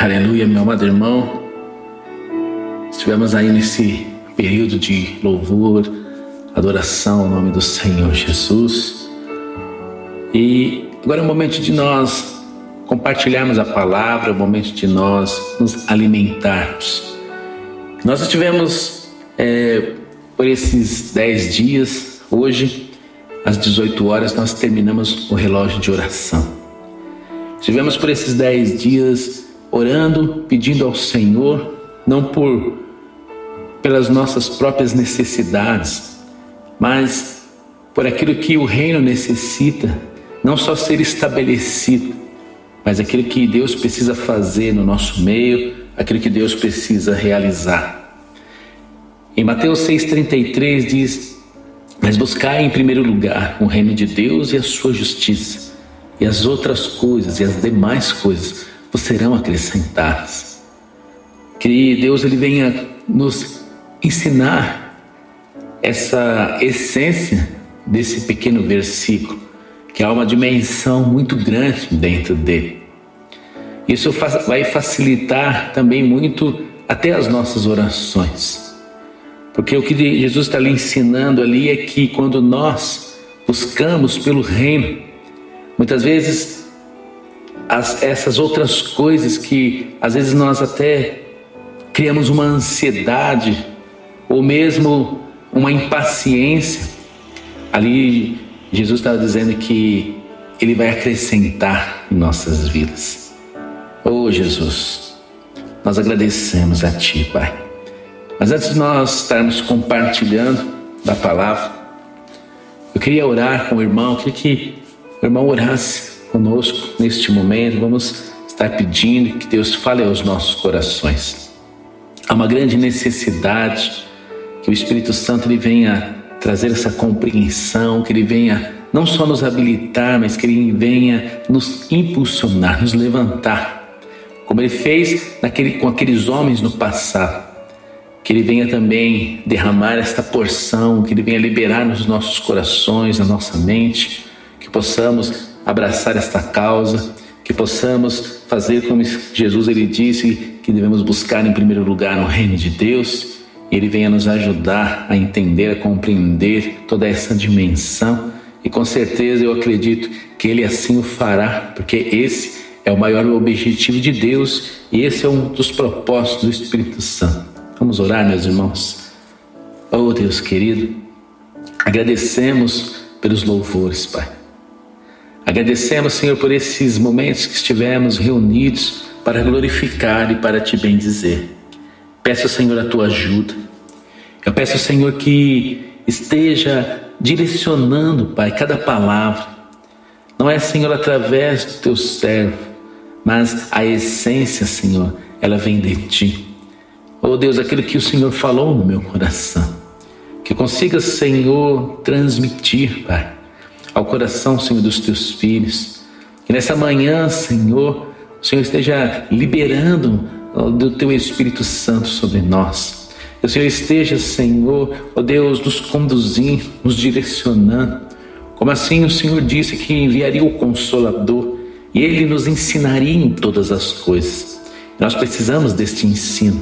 Aleluia, meu amado irmão. Estivemos aí nesse período de louvor, adoração ao nome do Senhor Jesus. E agora é o momento de nós compartilharmos a palavra, é o momento de nós nos alimentarmos. Nós estivemos é, por esses dez dias, hoje, às 18 horas, nós terminamos o relógio de oração. Estivemos por esses dez dias orando, pedindo ao Senhor, não por pelas nossas próprias necessidades, mas por aquilo que o reino necessita, não só ser estabelecido, mas aquilo que Deus precisa fazer no nosso meio, aquilo que Deus precisa realizar. Em Mateus 6,33 diz: Mas buscai em primeiro lugar o reino de Deus e a sua justiça, e as outras coisas e as demais coisas vos serão acrescentadas. Que Deus ele venha nos ensinar essa essência desse pequeno versículo, que há uma dimensão muito grande dentro dele. Isso vai facilitar também muito até as nossas orações. Porque o que Jesus está lhe ensinando ali é que quando nós buscamos pelo reino, muitas vezes as, essas outras coisas que às vezes nós até criamos uma ansiedade ou mesmo uma impaciência. Ali Jesus estava dizendo que Ele vai acrescentar em nossas vidas. Oh Jesus, nós agradecemos a Ti, Pai. Mas antes de nós estarmos compartilhando da palavra, eu queria orar com o irmão, eu queria que o irmão orasse conosco neste momento. Vamos estar pedindo que Deus fale aos nossos corações. Há uma grande necessidade que o Espírito Santo ele venha trazer essa compreensão, que ele venha não só nos habilitar, mas que ele venha nos impulsionar, nos levantar, como ele fez naquele, com aqueles homens no passado. Que ele venha também derramar esta porção, que ele venha liberar nos nossos corações, na nossa mente, que possamos abraçar esta causa, que possamos fazer como Jesus ele disse que devemos buscar em primeiro lugar o reino de Deus. E ele venha nos ajudar a entender, a compreender toda essa dimensão. E com certeza eu acredito que ele assim o fará, porque esse é o maior objetivo de Deus e esse é um dos propósitos do Espírito Santo. Vamos orar, meus irmãos. Oh Deus querido, agradecemos pelos louvores, Pai. Agradecemos, Senhor, por esses momentos que estivemos reunidos para glorificar e para te bendizer. Peço, Senhor, a tua ajuda. Eu peço, Senhor, que esteja direcionando, Pai, cada palavra. Não é, Senhor, através do teu servo, mas a essência, Senhor, ela vem de ti. Oh Deus, aquilo que o Senhor falou no meu coração, que consiga, Senhor, transmitir, Pai ao coração, Senhor, dos teus filhos. Que nessa manhã, Senhor, o Senhor esteja liberando do teu Espírito Santo sobre nós. Que o Senhor esteja, Senhor, ó Deus, nos conduzindo, nos direcionando. Como assim o Senhor disse que enviaria o Consolador e ele nos ensinaria em todas as coisas. Nós precisamos deste ensino,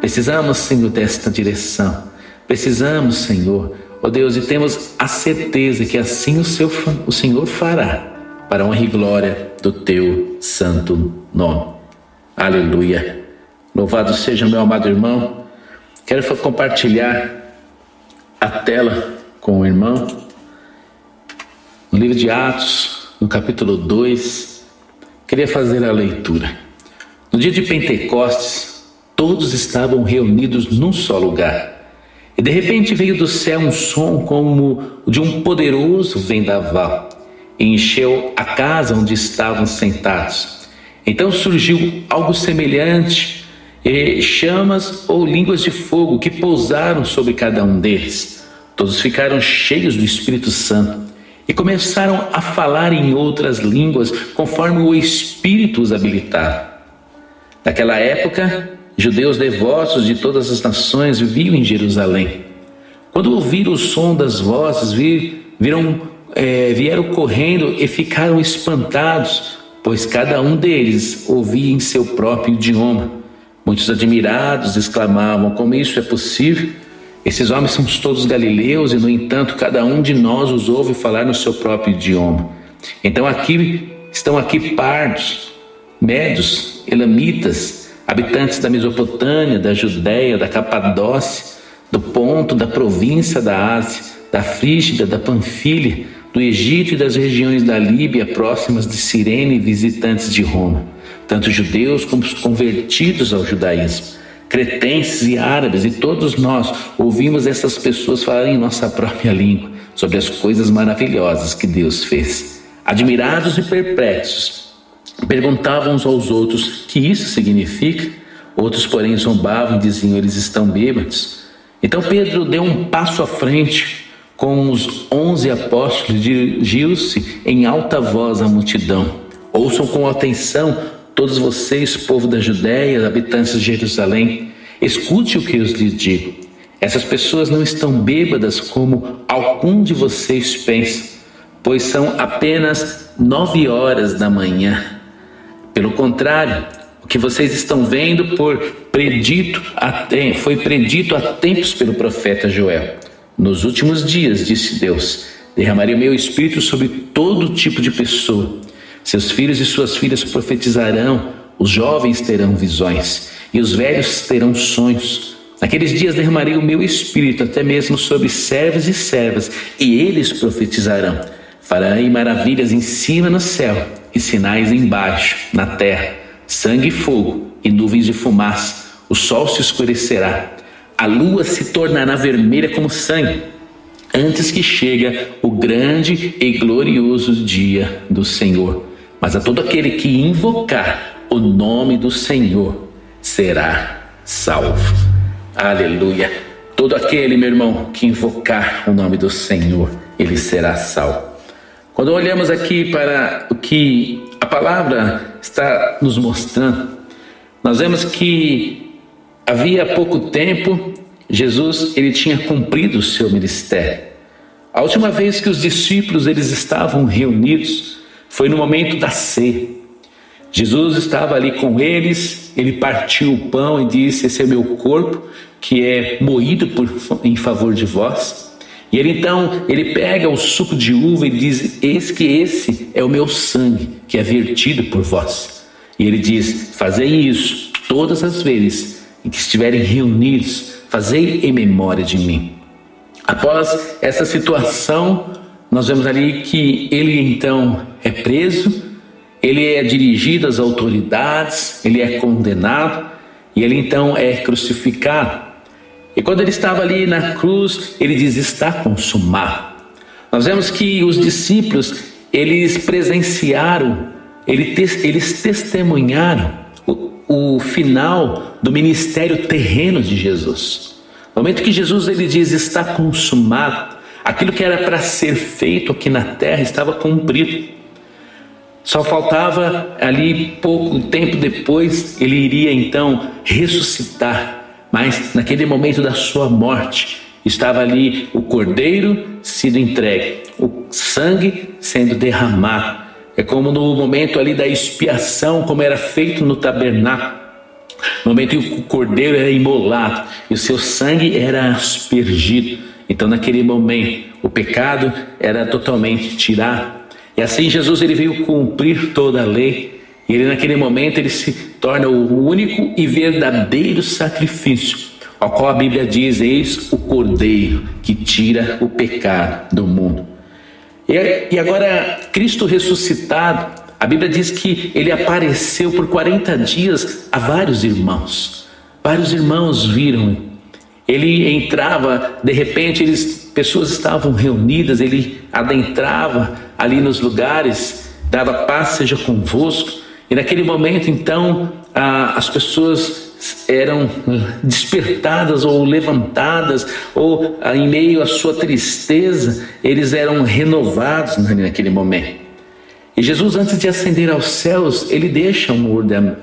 precisamos, Senhor, desta direção. Precisamos, Senhor, Ó oh Deus, e temos a certeza que assim o, seu, o Senhor fará para honra e glória do teu santo nome. Aleluia. Louvado seja meu amado irmão. Quero compartilhar a tela com o irmão. No livro de Atos, no capítulo 2, queria fazer a leitura. No dia de Pentecostes, todos estavam reunidos num só lugar. E de repente veio do céu um som como de um poderoso vendaval e encheu a casa onde estavam sentados. Então surgiu algo semelhante, chamas ou línguas de fogo que pousaram sobre cada um deles. Todos ficaram cheios do Espírito Santo e começaram a falar em outras línguas conforme o Espírito os habilitava. Naquela época, Judeus devotos de todas as nações viviam em Jerusalém. Quando ouviram o som das vozes, viram, é, vieram correndo e ficaram espantados pois cada um deles ouvia em seu próprio idioma. Muitos admirados exclamavam: Como isso é possível? Esses homens são todos galileus e, no entanto, cada um de nós os ouve falar no seu próprio idioma. Então aqui estão aqui pardos, médios, elamitas, habitantes da Mesopotâmia, da Judéia, da Capadócia, do Ponto, da província da Ásia, da Frígida, da Panfilha, do Egito e das regiões da Líbia próximas de Cirene, visitantes de Roma, tanto judeus como os convertidos ao judaísmo, cretenses e árabes, e todos nós ouvimos essas pessoas falarem em nossa própria língua sobre as coisas maravilhosas que Deus fez. Admirados e perplexos, perguntavam uns aos outros que isso significa. Outros, porém, zombavam e diziam: Eles estão bêbados. Então Pedro deu um passo à frente com os onze apóstolos, dirigiu-se em alta voz à multidão: Ouçam com atenção, todos vocês, povo da Judéia, habitantes de Jerusalém, escute o que eu lhes digo. Essas pessoas não estão bêbadas como algum de vocês pensa, pois são apenas nove horas da manhã. Pelo contrário, o que vocês estão vendo por predito foi predito há tempos pelo profeta Joel. Nos últimos dias, disse Deus, derramarei o meu espírito sobre todo tipo de pessoa. Seus filhos e suas filhas profetizarão, os jovens terão visões e os velhos terão sonhos. Naqueles dias derramarei o meu espírito até mesmo sobre servos e servas, e eles profetizarão. Farei maravilhas em cima no céu e sinais embaixo, na terra, sangue e fogo e nuvens de fumaça. O sol se escurecerá a lua se tornará vermelha como sangue, antes que chega o grande e glorioso dia do Senhor. Mas a todo aquele que invocar o nome do Senhor será salvo. Aleluia. Todo aquele, meu irmão, que invocar o nome do Senhor, ele será salvo. Quando olhamos aqui para o que a palavra está nos mostrando, nós vemos que Havia pouco tempo, Jesus ele tinha cumprido o seu ministério. A última vez que os discípulos eles estavam reunidos foi no momento da ceia. Jesus estava ali com eles, ele partiu o pão e disse: Esse é meu corpo que é moído por, em favor de vós. E ele então ele pega o suco de uva e diz: Eis que esse é o meu sangue que é vertido por vós. E ele diz: Fazei isso todas as vezes e que estiverem reunidos, fazei em memória de mim. Após essa situação, nós vemos ali que ele então é preso, ele é dirigido às autoridades, ele é condenado e ele então é crucificado. E quando ele estava ali na cruz, ele diz: Está consumado. Nós vemos que os discípulos, eles presenciaram, eles testemunharam o final do ministério terreno de Jesus. No momento que Jesus ele diz está consumado, aquilo que era para ser feito aqui na terra estava cumprido. Só faltava ali pouco tempo depois ele iria então ressuscitar, mas naquele momento da sua morte estava ali o cordeiro sendo entregue, o sangue sendo derramado é como no momento ali da expiação, como era feito no tabernáculo. No momento em que o cordeiro era imolado e o seu sangue era aspergido. Então, naquele momento, o pecado era totalmente tirado. E assim Jesus ele veio cumprir toda a lei. E ele naquele momento ele se torna o único e verdadeiro sacrifício, ao qual a Bíblia diz: eis o cordeiro que tira o pecado do mundo. E, agora, Cristo ressuscitado, a Bíblia diz que ele apareceu por 40 dias a vários irmãos. Vários irmãos viram. Ele entrava, de repente, eles, pessoas estavam reunidas, ele adentrava ali nos lugares, dava paz seja convosco. E naquele momento, então, as pessoas eram despertadas ou levantadas, ou ah, em meio à sua tristeza, eles eram renovados naquele momento. E Jesus, antes de ascender aos céus, ele deixa uma ordem.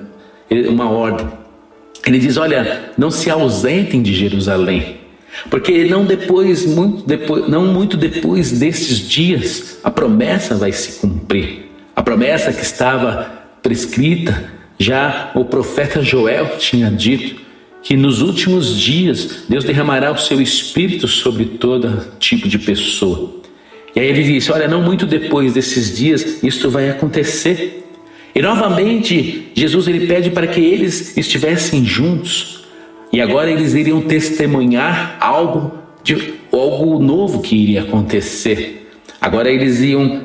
Uma ordem. Ele diz: Olha, não se ausentem de Jerusalém, porque não depois, muito depois, não muito depois destes dias, a promessa vai se cumprir. A promessa que estava prescrita, já o profeta Joel tinha dito que nos últimos dias Deus derramará o seu espírito sobre todo tipo de pessoa. E aí ele disse: Olha, não muito depois desses dias, isto vai acontecer. E novamente, Jesus ele pede para que eles estivessem juntos. E agora eles iriam testemunhar algo de algo novo que iria acontecer. Agora eles iam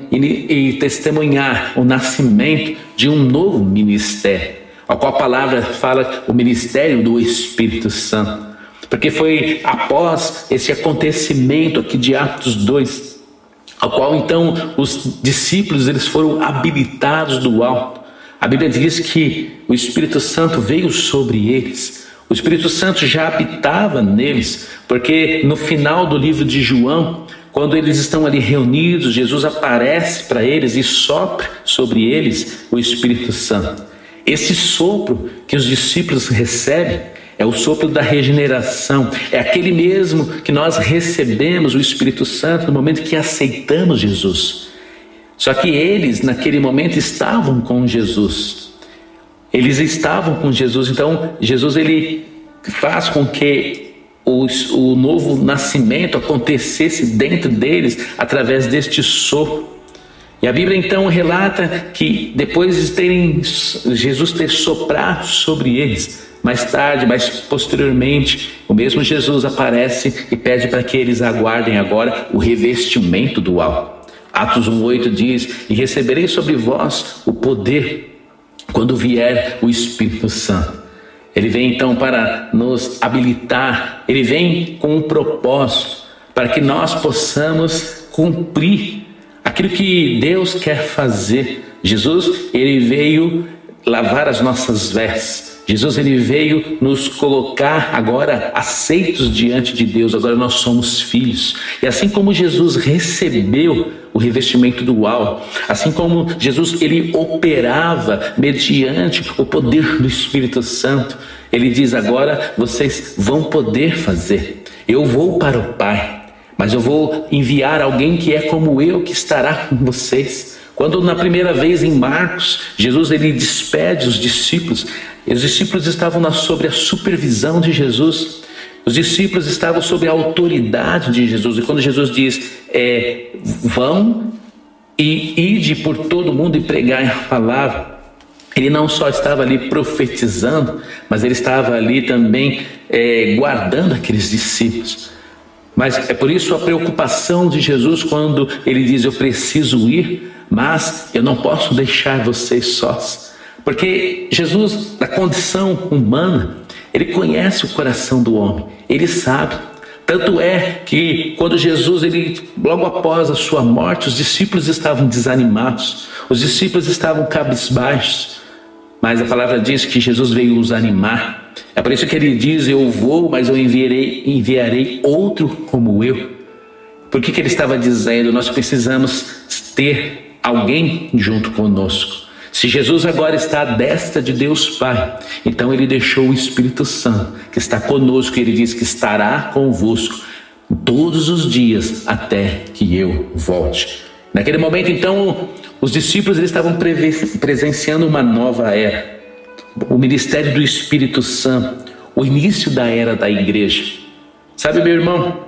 testemunhar o nascimento de um novo ministério, ao qual a palavra fala o ministério do Espírito Santo. Porque foi após esse acontecimento aqui de Atos 2, ao qual então os discípulos eles foram habilitados do alto. A Bíblia diz que o Espírito Santo veio sobre eles. O Espírito Santo já habitava neles, porque no final do livro de João, quando eles estão ali reunidos, Jesus aparece para eles e sopra sobre eles o Espírito Santo. Esse sopro que os discípulos recebem é o sopro da regeneração, é aquele mesmo que nós recebemos o Espírito Santo no momento que aceitamos Jesus. Só que eles, naquele momento, estavam com Jesus. Eles estavam com Jesus, então Jesus ele faz com que o, o novo nascimento acontecesse dentro deles através deste sopro. E a Bíblia então relata que depois de terem Jesus ter soprado sobre eles, mais tarde, mais posteriormente, o mesmo Jesus aparece e pede para que eles aguardem agora o revestimento do alto. Atos 1:8 diz: "E recebereis sobre vós o poder quando vier o Espírito Santo." Ele vem então para nos habilitar, ele vem com um propósito para que nós possamos cumprir aquilo que Deus quer fazer. Jesus, ele veio lavar as nossas vestes. Jesus ele veio nos colocar agora aceitos diante de Deus, agora nós somos filhos. E assim como Jesus recebeu o revestimento do uau, assim como Jesus ele operava mediante o poder do Espírito Santo, ele diz agora vocês vão poder fazer. Eu vou para o Pai, mas eu vou enviar alguém que é como eu que estará com vocês. Quando na primeira vez em Marcos, Jesus ele despede os discípulos, os discípulos estavam na, sobre a supervisão de Jesus. Os discípulos estavam sob a autoridade de Jesus. E quando Jesus diz, é, vão e ide por todo mundo e pregai a palavra, ele não só estava ali profetizando, mas ele estava ali também é, guardando aqueles discípulos. Mas é por isso a preocupação de Jesus quando ele diz: Eu preciso ir, mas eu não posso deixar vocês sós. Porque Jesus, na condição humana, ele conhece o coração do homem, ele sabe. Tanto é que quando Jesus, ele logo após a sua morte, os discípulos estavam desanimados, os discípulos estavam cabisbaixos, mas a palavra diz que Jesus veio os animar. É por isso que ele diz: Eu vou, mas eu enviarei, enviarei outro como eu. Por que, que ele estava dizendo? Nós precisamos ter alguém junto conosco. Se Jesus agora está à destra de Deus Pai, então ele deixou o Espírito Santo, que está conosco, e ele diz que estará convosco todos os dias até que eu volte. Naquele momento, então, os discípulos eles estavam presenciando uma nova era, o ministério do Espírito Santo, o início da era da igreja. Sabe, meu irmão,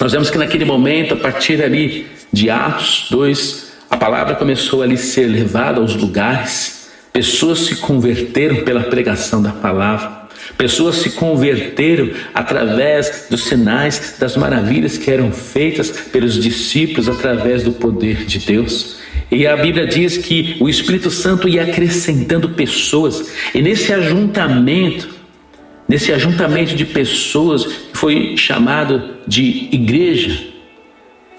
nós vemos que naquele momento, a partir ali de Atos 2, a palavra começou ali a ser levada aos lugares, pessoas se converteram pela pregação da palavra, pessoas se converteram através dos sinais, das maravilhas que eram feitas pelos discípulos através do poder de Deus. E a Bíblia diz que o Espírito Santo ia acrescentando pessoas, e nesse ajuntamento, nesse ajuntamento de pessoas, foi chamado de igreja,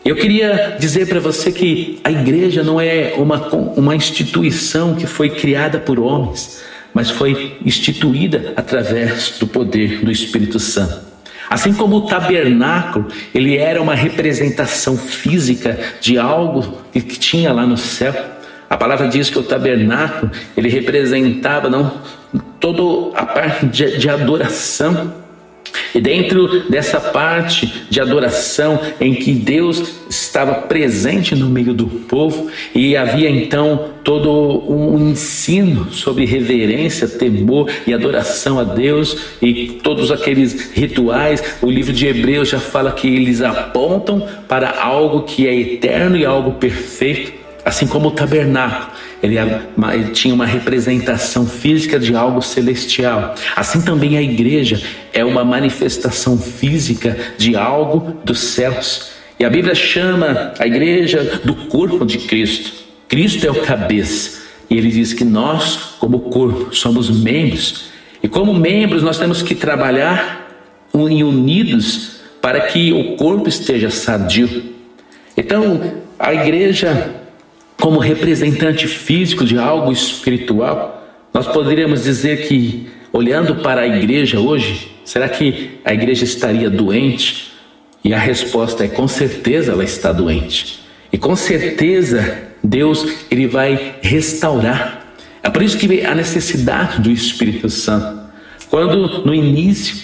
eu queria dizer para você que a igreja não é uma, uma instituição que foi criada por homens, mas foi instituída através do poder do Espírito Santo. Assim como o tabernáculo, ele era uma representação física de algo que tinha lá no céu. A palavra diz que o tabernáculo, ele representava não toda a parte de, de adoração E dentro dessa parte de adoração em que Deus estava presente no meio do povo e havia então todo um ensino sobre reverência, temor e adoração a Deus e todos aqueles rituais, o livro de Hebreus já fala que eles apontam para algo que é eterno e algo perfeito, assim como o tabernáculo ele, ele tinha uma representação física de algo celestial. Assim também a igreja é uma manifestação física de algo dos céus. E a Bíblia chama a igreja do corpo de Cristo. Cristo é o cabeça. E ele diz que nós, como corpo, somos membros. E como membros, nós temos que trabalhar unidos para que o corpo esteja sadio. Então, a igreja como representante físico de algo espiritual, nós poderíamos dizer que, olhando para a igreja hoje, será que a igreja estaria doente? E a resposta é: com certeza ela está doente. E com certeza Deus ele vai restaurar. É por isso que a necessidade do Espírito Santo. Quando no início,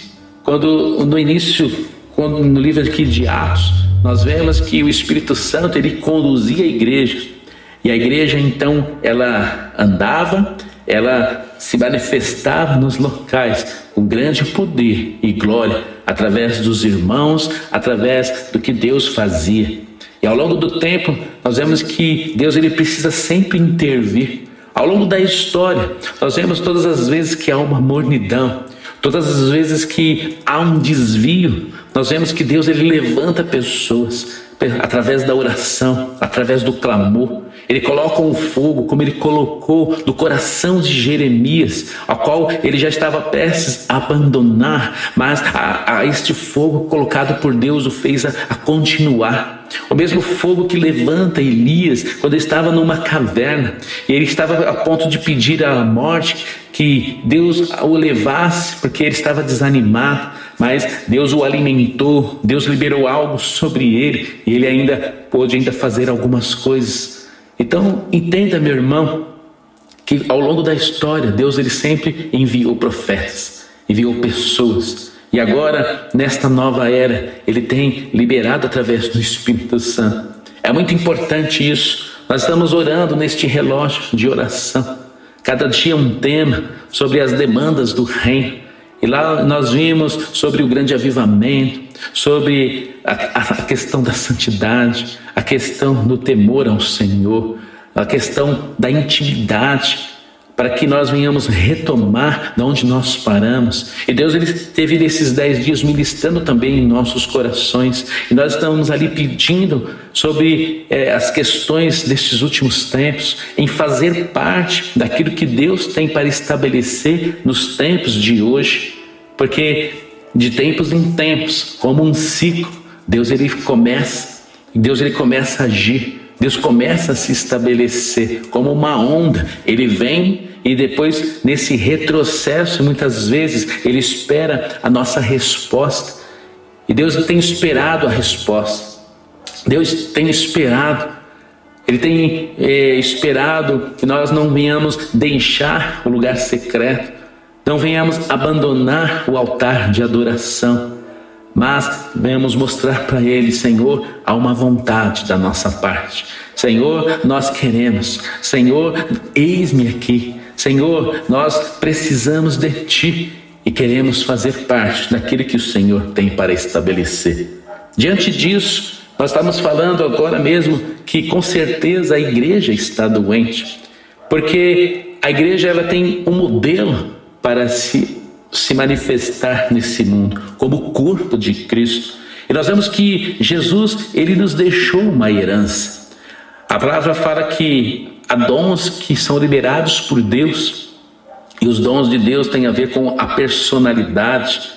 quando no início, quando no livro aqui de Atos, nós vemos que o Espírito Santo ele conduzia a igreja e a igreja então ela andava, ela se manifestava nos locais com grande poder e glória através dos irmãos, através do que Deus fazia. E ao longo do tempo, nós vemos que Deus ele precisa sempre intervir. Ao longo da história, nós vemos todas as vezes que há uma mornidão, todas as vezes que há um desvio, nós vemos que Deus ele levanta pessoas através da oração, através do clamor. Ele coloca um fogo, como ele colocou no coração de Jeremias, ao qual ele já estava prestes a abandonar, mas a, a este fogo colocado por Deus o fez a, a continuar. O mesmo fogo que levanta Elias quando estava numa caverna e ele estava a ponto de pedir a morte, que Deus o levasse, porque ele estava desanimado, mas Deus o alimentou, Deus liberou algo sobre ele e ele ainda pôde ainda fazer algumas coisas então, entenda, meu irmão, que ao longo da história, Deus ele sempre enviou profetas, enviou pessoas. E agora, nesta nova era, ele tem liberado através do Espírito Santo. É muito importante isso. Nós estamos orando neste relógio de oração. Cada dia um tema sobre as demandas do reino. E lá nós vimos sobre o grande avivamento, sobre a, a, questão da santidade, a questão do temor ao Senhor, a questão da intimidade, para que nós venhamos retomar de onde nós paramos. E Deus ele teve nesses dez dias ministrando também em nossos corações. E nós estamos ali pedindo sobre é, as questões desses últimos tempos, em fazer parte daquilo que Deus tem para estabelecer nos tempos de hoje. Porque de tempos em tempos, como um ciclo, Deus ele começa, Deus ele começa a agir. Deus começa a se estabelecer como uma onda. Ele vem e depois, nesse retrocesso, muitas vezes, ele espera a nossa resposta. E Deus tem esperado a resposta. Deus tem esperado. Ele tem é, esperado que nós não venhamos deixar o lugar secreto, não venhamos abandonar o altar de adoração mas venhamos mostrar para Ele, Senhor, há uma vontade da nossa parte. Senhor, nós queremos. Senhor, eis-me aqui. Senhor, nós precisamos de Ti e queremos fazer parte daquilo que o Senhor tem para estabelecer. Diante disso, nós estamos falando agora mesmo que com certeza a igreja está doente, porque a igreja ela tem um modelo para se se manifestar nesse mundo como corpo de Cristo. E nós vemos que Jesus, ele nos deixou uma herança. A palavra fala que há dons que são liberados por Deus, e os dons de Deus têm a ver com a personalidade.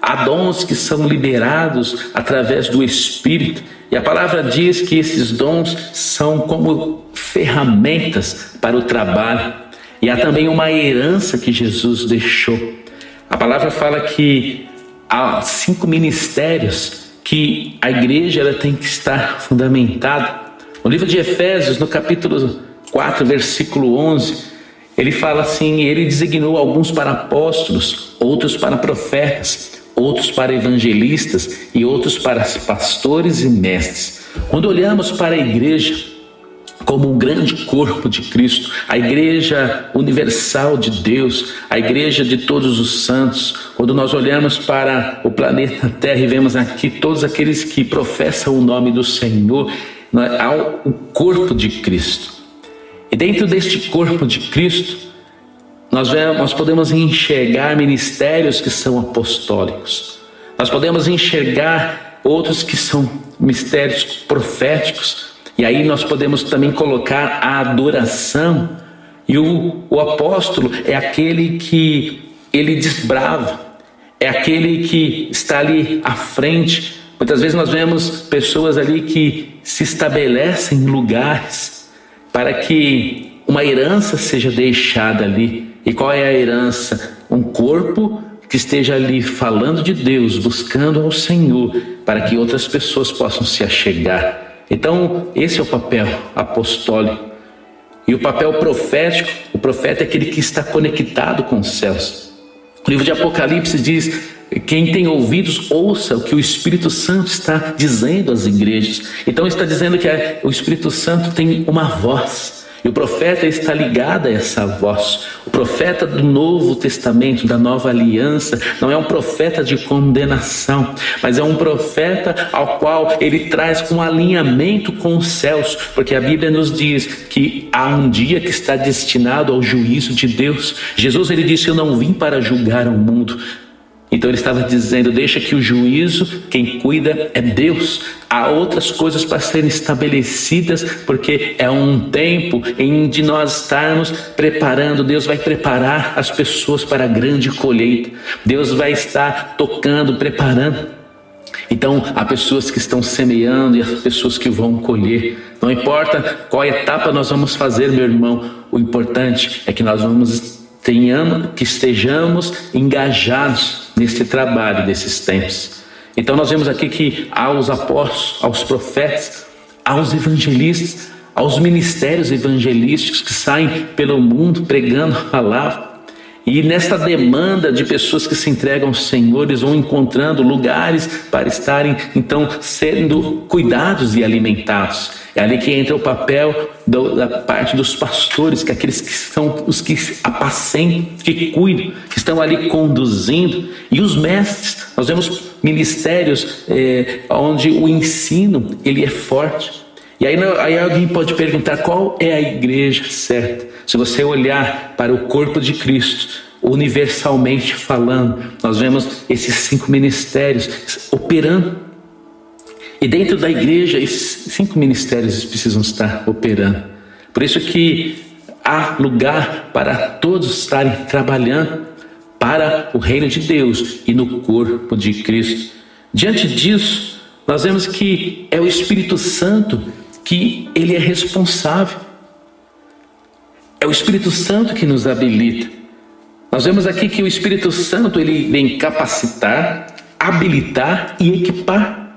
Há dons que são liberados através do Espírito, e a palavra diz que esses dons são como ferramentas para o trabalho. E há também uma herança que Jesus deixou. A palavra fala que há cinco ministérios que a igreja ela tem que estar fundamentada. No livro de Efésios, no capítulo 4, versículo 11, ele fala assim: Ele designou alguns para apóstolos, outros para profetas, outros para evangelistas e outros para pastores e mestres. Quando olhamos para a igreja, como um grande corpo de Cristo, a igreja universal de Deus, a igreja de todos os santos. Quando nós olhamos para o planeta Terra e vemos aqui todos aqueles que professam o nome do Senhor, há o corpo de Cristo. E dentro deste corpo de Cristo, nós, vemos, nós podemos enxergar ministérios que são apostólicos, nós podemos enxergar outros que são mistérios proféticos, e aí nós podemos também colocar a adoração. E o, o apóstolo é aquele que ele desbrava, é aquele que está ali à frente. Muitas vezes nós vemos pessoas ali que se estabelecem em lugares para que uma herança seja deixada ali. E qual é a herança? Um corpo que esteja ali falando de Deus, buscando ao Senhor, para que outras pessoas possam se achegar. Então, esse é o papel apostólico. E o papel profético, o profeta é aquele que está conectado com os céus. O livro de Apocalipse diz: quem tem ouvidos, ouça o que o Espírito Santo está dizendo às igrejas. Então, está dizendo que o Espírito Santo tem uma voz. E o profeta está ligado a essa voz. O profeta do Novo Testamento, da Nova Aliança, não é um profeta de condenação, mas é um profeta ao qual ele traz um alinhamento com os céus, porque a Bíblia nos diz que há um dia que está destinado ao juízo de Deus. Jesus ele disse: "Eu não vim para julgar o mundo, então ele estava dizendo: deixa que o juízo, quem cuida é Deus. Há outras coisas para serem estabelecidas, porque é um tempo em de nós estarmos preparando. Deus vai preparar as pessoas para a grande colheita. Deus vai estar tocando, preparando. Então, há pessoas que estão semeando e há pessoas que vão colher. Não importa qual etapa nós vamos fazer, meu irmão, o importante é que nós vamos tenhamos, que estejamos engajados nesse trabalho desses tempos. Então nós vemos aqui que aos apóstolos, aos profetas, aos evangelistas, aos ministérios evangelísticos que saem pelo mundo pregando a palavra, e nesta demanda de pessoas que se entregam ao Senhor, eles vão encontrando lugares para estarem então sendo cuidados e alimentados. É ali que entra o papel da parte dos pastores, que é aqueles que são os que apacentam, que cuidam, que estão ali conduzindo. E os mestres, nós vemos ministérios é, onde o ensino ele é forte. E aí, aí alguém pode perguntar qual é a igreja certa. Se você olhar para o corpo de Cristo, universalmente falando, nós vemos esses cinco ministérios operando. E dentro da igreja, esses cinco ministérios precisam estar operando. Por isso que há lugar para todos estarem trabalhando para o reino de Deus e no corpo de Cristo. Diante disso, nós vemos que é o Espírito Santo que ele é responsável. É o Espírito Santo que nos habilita. Nós vemos aqui que o Espírito Santo ele vem capacitar, habilitar e equipar.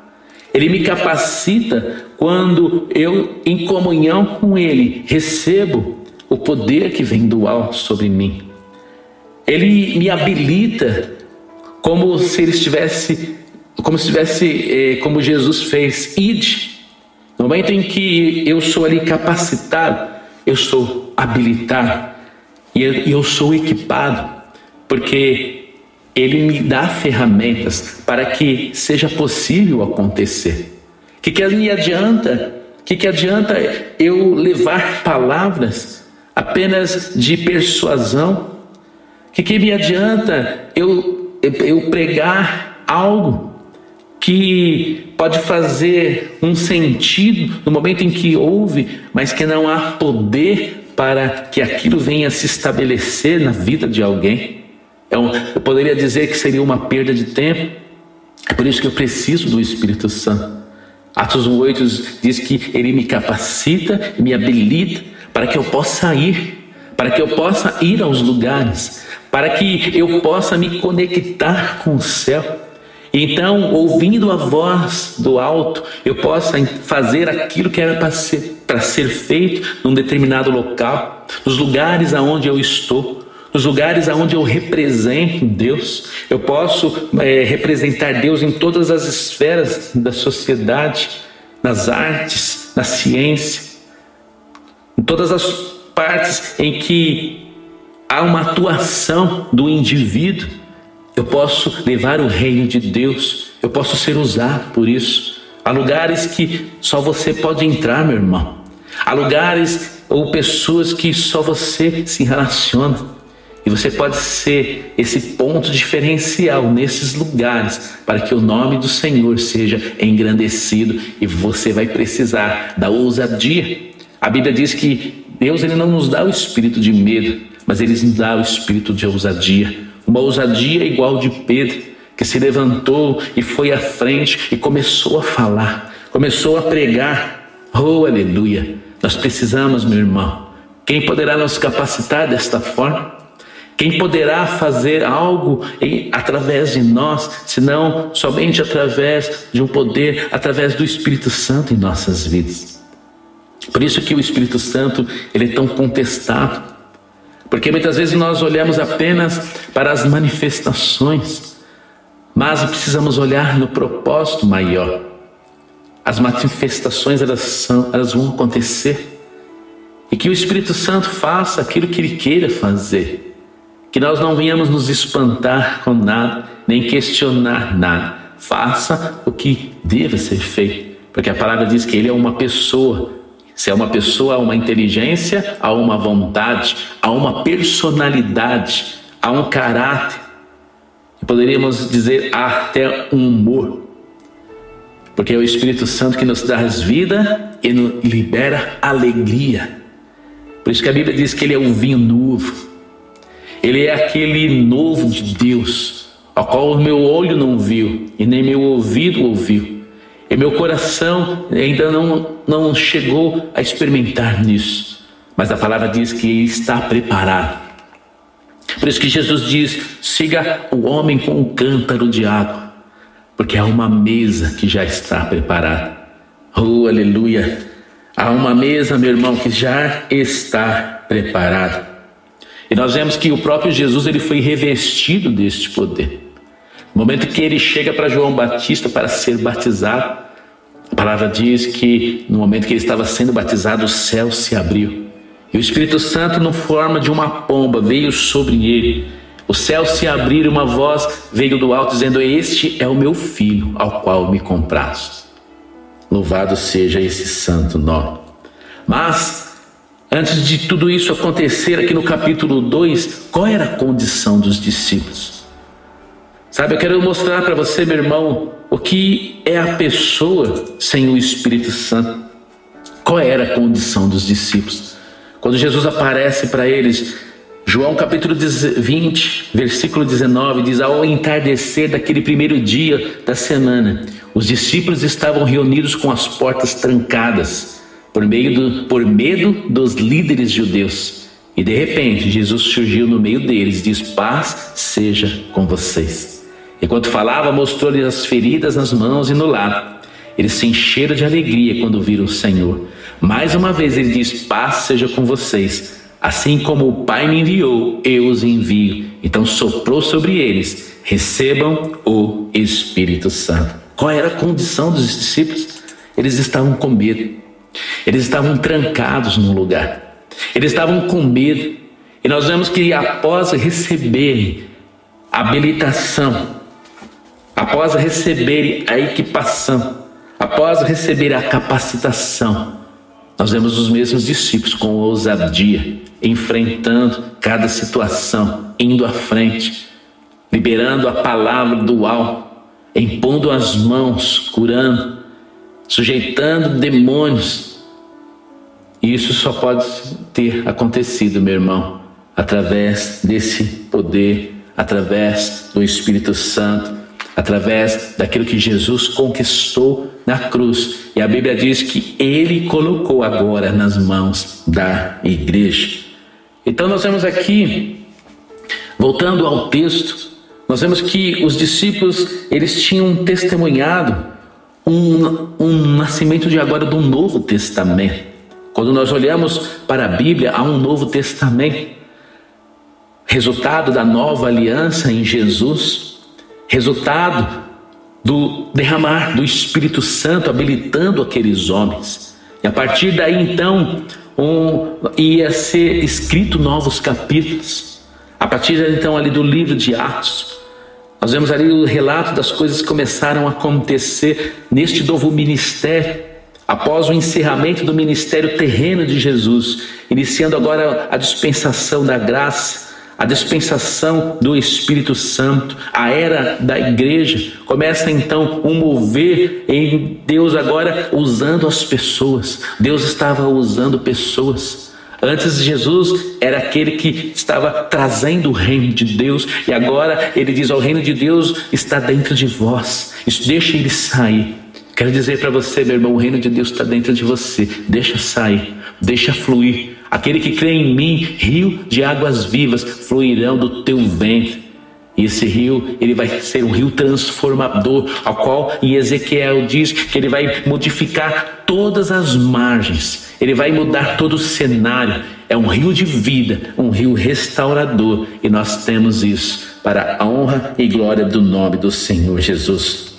Ele me capacita quando eu, em comunhão com Ele, recebo o poder que vem do alto sobre mim. Ele me habilita como se ele estivesse, como se estivesse, eh, como Jesus fez, ide no momento em que eu sou ali capacitado, eu sou habilitado e eu sou equipado, porque Ele me dá ferramentas para que seja possível acontecer. O que, que me adianta? O que, que adianta eu levar palavras apenas de persuasão? O que, que me adianta eu, eu pregar algo que pode fazer um sentido no momento em que ouve, mas que não há poder para que aquilo venha se estabelecer na vida de alguém. É um, eu poderia dizer que seria uma perda de tempo. É por isso que eu preciso do Espírito Santo. Atos 1,8 diz que ele me capacita, me habilita para que eu possa ir, para que eu possa ir aos lugares, para que eu possa me conectar com o céu. Então, ouvindo a voz do alto, eu possa fazer aquilo que era para ser, para ser feito num determinado local, nos lugares aonde eu estou, nos lugares aonde eu represento Deus. Eu posso é, representar Deus em todas as esferas da sociedade, nas artes, na ciência, em todas as partes em que há uma atuação do indivíduo. Eu posso levar o reino de Deus, eu posso ser usado por isso. Há lugares que só você pode entrar, meu irmão. Há lugares ou pessoas que só você se relaciona. E você pode ser esse ponto diferencial nesses lugares para que o nome do Senhor seja engrandecido e você vai precisar da ousadia. A Bíblia diz que Deus ele não nos dá o espírito de medo, mas ele nos dá o espírito de ousadia. Uma ousadia igual de Pedro que se levantou e foi à frente e começou a falar, começou a pregar. Oh, aleluia! Nós precisamos, meu irmão. Quem poderá nos capacitar desta forma? Quem poderá fazer algo em, através de nós, senão somente através de um poder, através do Espírito Santo em nossas vidas? Por isso que o Espírito Santo ele é tão contestado, porque muitas vezes nós olhamos apenas para as manifestações, mas precisamos olhar no propósito maior. As manifestações elas, são, elas vão acontecer e que o Espírito Santo faça aquilo que Ele queira fazer. Que nós não venhamos nos espantar com nada, nem questionar nada. Faça o que deva ser feito, porque a palavra diz que Ele é uma pessoa. Se é uma pessoa, há uma inteligência, há uma vontade, há uma personalidade, há um caráter. Poderíamos dizer até um humor, porque é o Espírito Santo que nos dá vida e nos libera alegria. Por isso que a Bíblia diz que ele é um vinho novo, ele é aquele novo de Deus, ao qual o meu olho não viu e nem meu ouvido ouviu, e meu coração ainda não, não chegou a experimentar nisso, mas a palavra diz que ele está preparado por isso que Jesus diz: siga o homem com um cântaro de água, porque há uma mesa que já está preparada. Oh, aleluia! Há uma mesa, meu irmão, que já está preparada. E nós vemos que o próprio Jesus ele foi revestido deste poder. No momento que ele chega para João Batista para ser batizado, a palavra diz que no momento que ele estava sendo batizado, o céu se abriu. E o Espírito Santo, no forma de uma pomba, veio sobre ele. O céu se abriu e uma voz veio do alto, dizendo: Este é o meu filho, ao qual me compraste. Louvado seja esse santo nome. Mas, antes de tudo isso acontecer, aqui no capítulo 2, qual era a condição dos discípulos? Sabe, eu quero mostrar para você, meu irmão, o que é a pessoa sem o Espírito Santo. Qual era a condição dos discípulos? Quando Jesus aparece para eles, João capítulo 20, versículo 19 diz: Ao entardecer daquele primeiro dia da semana, os discípulos estavam reunidos com as portas trancadas, por, meio do, por medo dos líderes judeus. E de repente, Jesus surgiu no meio deles e diz: Paz seja com vocês. Enquanto falava, mostrou-lhes as feridas nas mãos e no lado. Eles se encheram de alegria quando viram o Senhor. Mais uma vez ele diz: Paz seja com vocês. Assim como o Pai me enviou, eu os envio. Então soprou sobre eles: recebam o Espírito Santo. Qual era a condição dos discípulos? Eles estavam com medo. Eles estavam trancados num lugar. Eles estavam com medo. E nós vemos que após receberem habilitação, após receberem a equipação, após receber a capacitação, nós vemos os mesmos discípulos com ousadia, enfrentando cada situação, indo à frente, liberando a palavra do alto, impondo as mãos, curando, sujeitando demônios. E isso só pode ter acontecido, meu irmão, através desse poder, através do Espírito Santo, através daquilo que Jesus conquistou na cruz. E a Bíblia diz que ele colocou agora nas mãos da igreja. Então nós vemos aqui, voltando ao texto, nós vemos que os discípulos, eles tinham testemunhado um, um nascimento de agora do Novo Testamento. Quando nós olhamos para a Bíblia, há um Novo Testamento resultado da nova aliança em Jesus, resultado do derramar do Espírito Santo habilitando aqueles homens. E a partir daí então um, ia ser escrito novos capítulos. A partir então ali do livro de Atos, nós vemos ali o relato das coisas que começaram a acontecer neste novo ministério, após o encerramento do ministério terreno de Jesus, iniciando agora a dispensação da graça a dispensação do Espírito Santo, a era da igreja, começa então um mover em Deus agora usando as pessoas. Deus estava usando pessoas. Antes Jesus era aquele que estava trazendo o reino de Deus e agora ele diz: "O reino de Deus está dentro de vós. Isso deixa ele sair." Quero dizer para você, meu irmão, o reino de Deus está dentro de você. Deixa sair, deixa fluir. Aquele que crê em mim, rio de águas vivas fluirão do teu ventre. E esse rio, ele vai ser um rio transformador, ao qual em Ezequiel diz que ele vai modificar todas as margens, ele vai mudar todo o cenário. É um rio de vida, um rio restaurador, e nós temos isso para a honra e glória do nome do Senhor Jesus.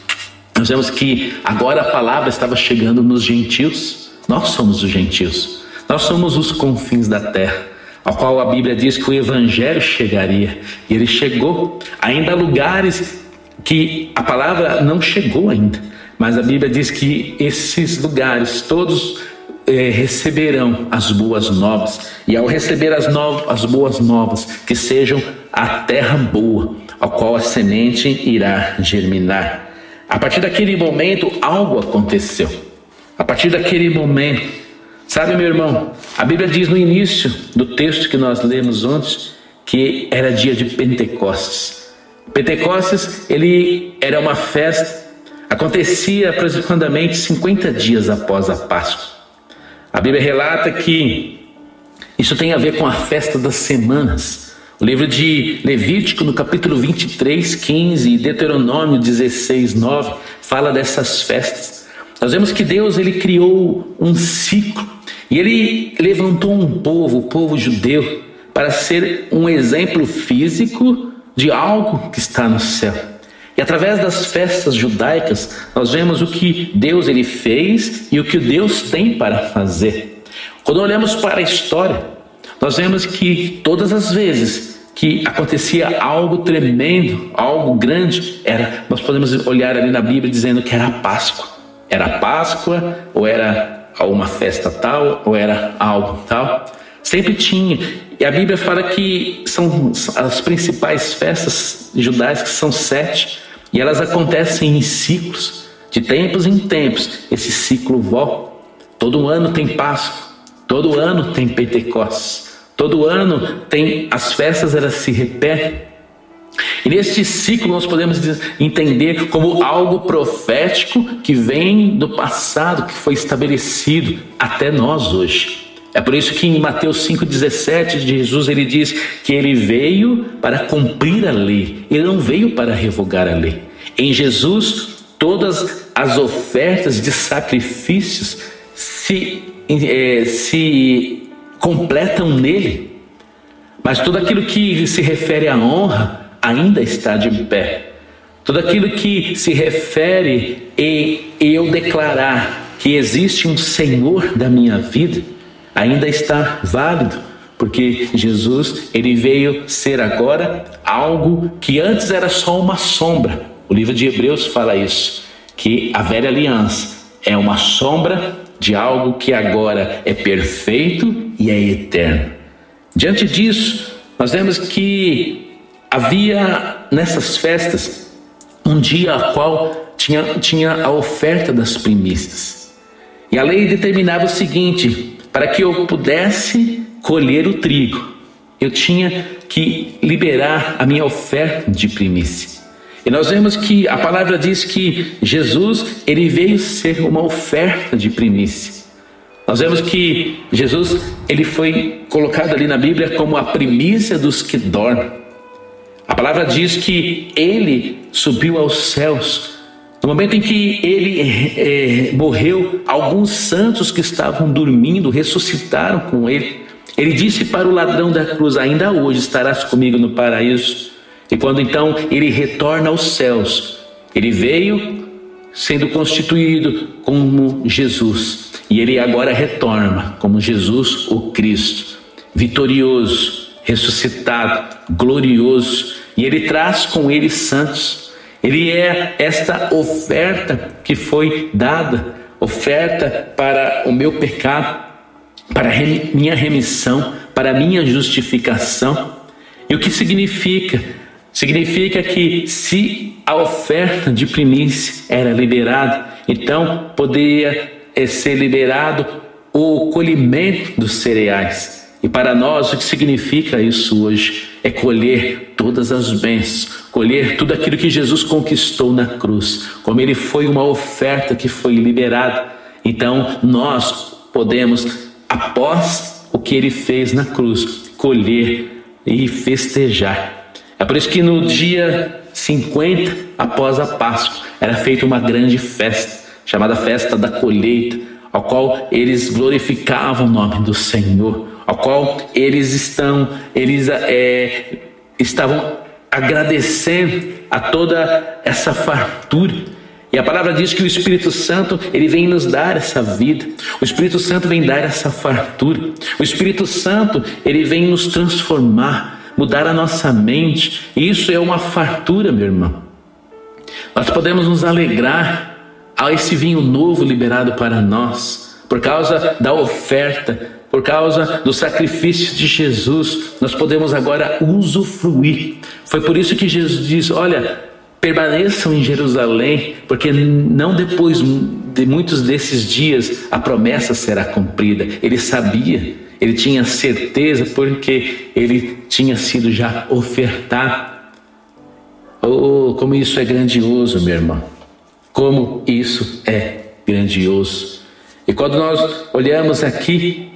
Nós vemos que agora a palavra estava chegando nos gentios, nós somos os gentios. Nós somos os confins da terra, ao qual a Bíblia diz que o Evangelho chegaria. E ele chegou ainda a lugares que a palavra não chegou ainda. Mas a Bíblia diz que esses lugares todos eh, receberão as boas novas. E ao receber as, no as boas novas, que sejam a terra boa, ao qual a semente irá germinar. A partir daquele momento, algo aconteceu. A partir daquele momento, Sabe, meu irmão, a Bíblia diz no início do texto que nós lemos antes que era dia de Pentecostes. Pentecostes, ele era uma festa, acontecia aproximadamente 50 dias após a Páscoa. A Bíblia relata que isso tem a ver com a festa das semanas. O livro de Levítico, no capítulo 23, 15 e Deuteronômio 16, 9, fala dessas festas. Nós vemos que Deus ele criou um ciclo e ele levantou um povo, o povo judeu, para ser um exemplo físico de algo que está no céu. E através das festas judaicas, nós vemos o que Deus ele fez e o que Deus tem para fazer. Quando olhamos para a história, nós vemos que todas as vezes que acontecia algo tremendo, algo grande, era, nós podemos olhar ali na Bíblia dizendo que era a Páscoa. Era a Páscoa ou era a uma festa tal ou era algo tal. Sempre tinha. E a Bíblia fala que são as principais festas judaicas, que são sete, e elas acontecem em ciclos, de tempos em tempos. Esse ciclo volta. Todo ano tem Páscoa, todo ano tem Pentecostes, todo ano tem as festas, elas se repetem. E neste ciclo nós podemos entender como algo profético que vem do passado, que foi estabelecido até nós hoje. É por isso que em Mateus 5,17, Jesus ele diz que ele veio para cumprir a lei, ele não veio para revogar a lei. Em Jesus, todas as ofertas de sacrifícios se, eh, se completam nele, mas tudo aquilo que se refere à honra, ainda está de pé. Tudo aquilo que se refere em eu declarar que existe um Senhor da minha vida ainda está válido, porque Jesus ele veio ser agora algo que antes era só uma sombra. O livro de Hebreus fala isso, que a velha aliança é uma sombra de algo que agora é perfeito e é eterno. Diante disso, nós vemos que Havia nessas festas um dia a qual tinha, tinha a oferta das primícias. E a lei determinava o seguinte: para que eu pudesse colher o trigo, eu tinha que liberar a minha oferta de primícia. E nós vemos que a palavra diz que Jesus ele veio ser uma oferta de primícia. Nós vemos que Jesus ele foi colocado ali na Bíblia como a primícia dos que dormem. A palavra diz que ele subiu aos céus. No momento em que ele é, morreu, alguns santos que estavam dormindo ressuscitaram com ele. Ele disse para o ladrão da cruz: Ainda hoje estarás comigo no paraíso. E quando então ele retorna aos céus, ele veio sendo constituído como Jesus. E ele agora retorna como Jesus, o Cristo, vitorioso, ressuscitado, glorioso. E ele traz com ele santos. Ele é esta oferta que foi dada oferta para o meu pecado, para minha remissão, para minha justificação. E o que significa? Significa que se a oferta de primícia era liberada, então poderia eh, ser liberado o colhimento dos cereais. E para nós, o que significa isso hoje? É colher todas as bênçãos, colher tudo aquilo que Jesus conquistou na cruz, como ele foi uma oferta que foi liberada. Então, nós podemos, após o que ele fez na cruz, colher e festejar. É por isso que no dia 50 após a Páscoa era feita uma grande festa, chamada Festa da Colheita, ao qual eles glorificavam o nome do Senhor ao qual eles estão, eles é, estavam agradecendo a toda essa fartura. E a palavra diz que o Espírito Santo, ele vem nos dar essa vida. O Espírito Santo vem dar essa fartura. O Espírito Santo, ele vem nos transformar, mudar a nossa mente. E isso é uma fartura, meu irmão. Nós podemos nos alegrar a esse vinho novo liberado para nós, por causa da oferta por causa do sacrifício de Jesus, nós podemos agora usufruir. Foi por isso que Jesus diz: Olha, permaneçam em Jerusalém, porque não depois de muitos desses dias a promessa será cumprida. Ele sabia, ele tinha certeza, porque ele tinha sido já ofertado. Oh, como isso é grandioso, meu irmão! Como isso é grandioso! E quando nós olhamos aqui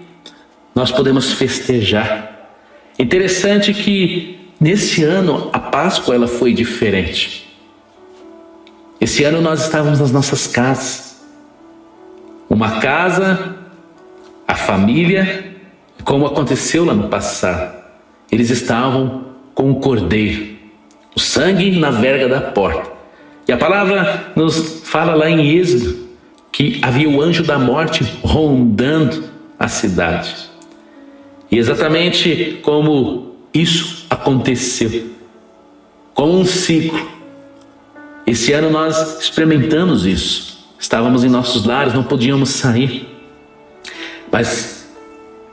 nós podemos festejar. Interessante que nesse ano a Páscoa ela foi diferente. Esse ano nós estávamos nas nossas casas. Uma casa, a família, como aconteceu lá no passado. Eles estavam com o cordeiro, o sangue na verga da porta. E a palavra nos fala lá em Êxodo que havia o anjo da morte rondando a cidade. E exatamente como isso aconteceu, como um ciclo. Esse ano nós experimentamos isso. Estávamos em nossos lares, não podíamos sair. Mas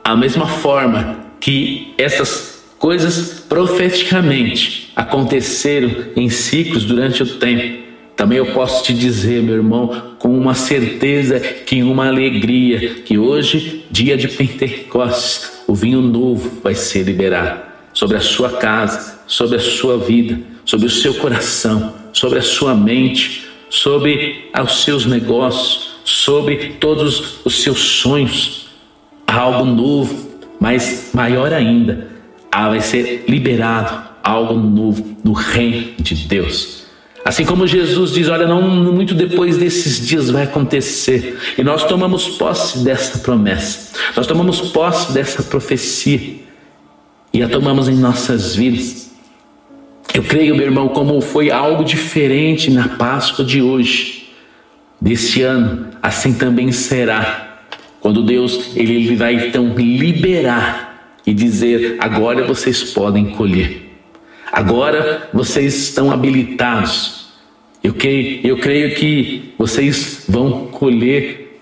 a mesma forma que essas coisas profeticamente aconteceram em ciclos durante o tempo, também eu posso te dizer, meu irmão, com uma certeza que uma alegria, que hoje, dia de Pentecostes, o vinho novo vai ser liberado sobre a sua casa, sobre a sua vida, sobre o seu coração, sobre a sua mente, sobre os seus negócios, sobre todos os seus sonhos. Há algo novo, mas maior ainda, vai ser liberado algo novo no reino de Deus. Assim como Jesus diz: Olha, não muito depois desses dias vai acontecer. E nós tomamos posse dessa promessa, nós tomamos posse dessa profecia e a tomamos em nossas vidas. Eu creio, meu irmão, como foi algo diferente na Páscoa de hoje, desse ano, assim também será. Quando Deus ele vai então liberar e dizer: agora vocês podem colher. Agora vocês estão habilitados eu creio, eu creio que vocês vão colher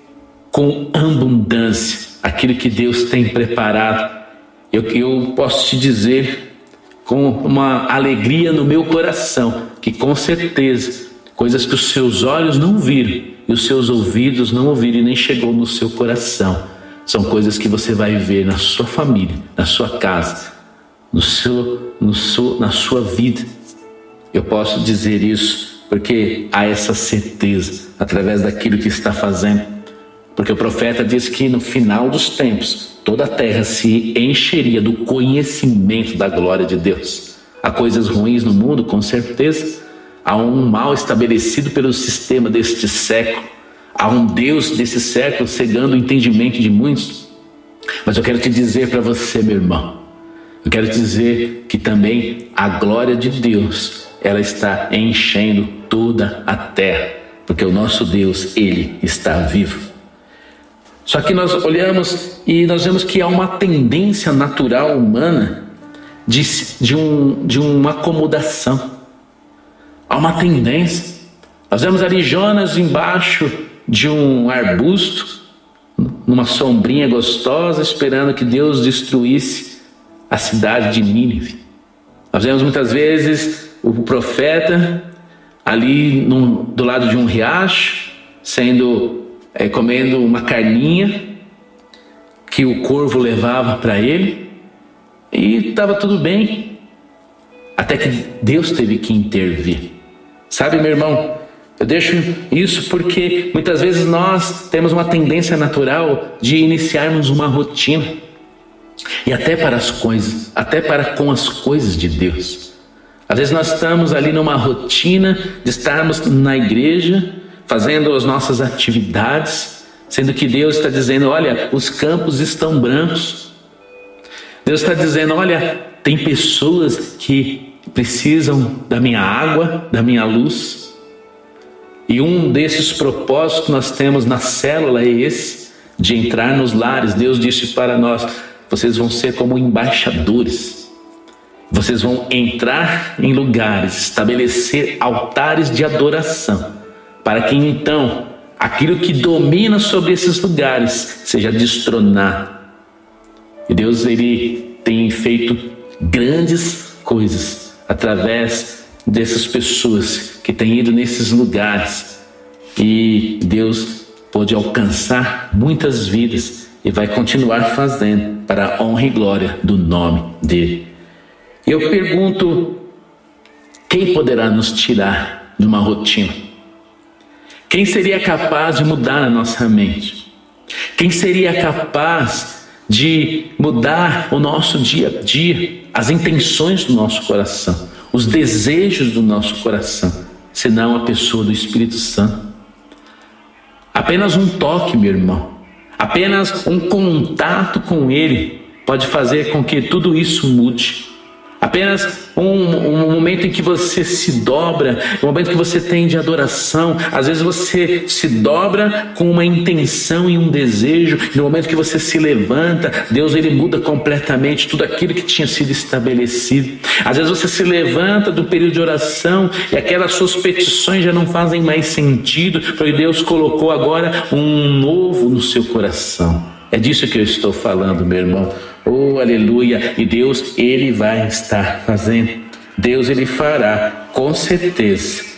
com abundância aquilo que Deus tem preparado. Eu, eu posso te dizer com uma alegria no meu coração que com certeza coisas que os seus olhos não viram e os seus ouvidos não ouviram e nem chegou no seu coração são coisas que você vai ver na sua família, na sua casa, no seu, no seu, na sua vida. Eu posso dizer isso porque há essa certeza através daquilo que está fazendo. Porque o profeta diz que no final dos tempos toda a terra se encheria do conhecimento da glória de Deus. Há coisas ruins no mundo, com certeza. Há um mal estabelecido pelo sistema deste século. Há um Deus desse século cegando o entendimento de muitos. Mas eu quero te dizer para você, meu irmão, eu quero dizer que também a glória de Deus, ela está enchendo toda a terra, porque o nosso Deus, ele está vivo. Só que nós olhamos e nós vemos que há uma tendência natural humana de, de, um, de uma acomodação. Há uma tendência. Nós vemos ali Jonas embaixo de um arbusto, numa sombrinha gostosa, esperando que Deus destruísse a cidade de Nínive. Nós vemos muitas vezes o profeta ali no, do lado de um riacho, sendo é, comendo uma carninha que o corvo levava para ele, e estava tudo bem, até que Deus teve que intervir. Sabe, meu irmão, eu deixo isso porque muitas vezes nós temos uma tendência natural de iniciarmos uma rotina. E até para as coisas, até para com as coisas de Deus. Às vezes nós estamos ali numa rotina de estarmos na igreja, fazendo as nossas atividades, sendo que Deus está dizendo: olha, os campos estão brancos. Deus está dizendo: olha, tem pessoas que precisam da minha água, da minha luz. E um desses propósitos que nós temos na célula é esse, de entrar nos lares. Deus disse para nós: vocês vão ser como embaixadores. Vocês vão entrar em lugares, estabelecer altares de adoração, para que então aquilo que domina sobre esses lugares seja destronado. E Deus ele tem feito grandes coisas através dessas pessoas que têm ido nesses lugares e Deus pode alcançar muitas vidas e vai continuar fazendo para a honra e glória do nome dele. Eu pergunto: quem poderá nos tirar de uma rotina? Quem seria capaz de mudar a nossa mente? Quem seria capaz de mudar o nosso dia a dia, as intenções do nosso coração? os desejos do nosso coração, senão a pessoa do Espírito Santo. Apenas um toque, meu irmão, apenas um contato com Ele pode fazer com que tudo isso mude. Apenas um, um, momento em que você se dobra, um momento que você tem de adoração. Às vezes você se dobra com uma intenção e um desejo, e no momento que você se levanta, Deus ele muda completamente tudo aquilo que tinha sido estabelecido. Às vezes você se levanta do período de oração e aquelas suas petições já não fazem mais sentido, porque Deus colocou agora um novo no seu coração. É disso que eu estou falando, meu irmão. Oh, aleluia! E Deus, Ele vai estar fazendo. Deus, Ele fará, com certeza.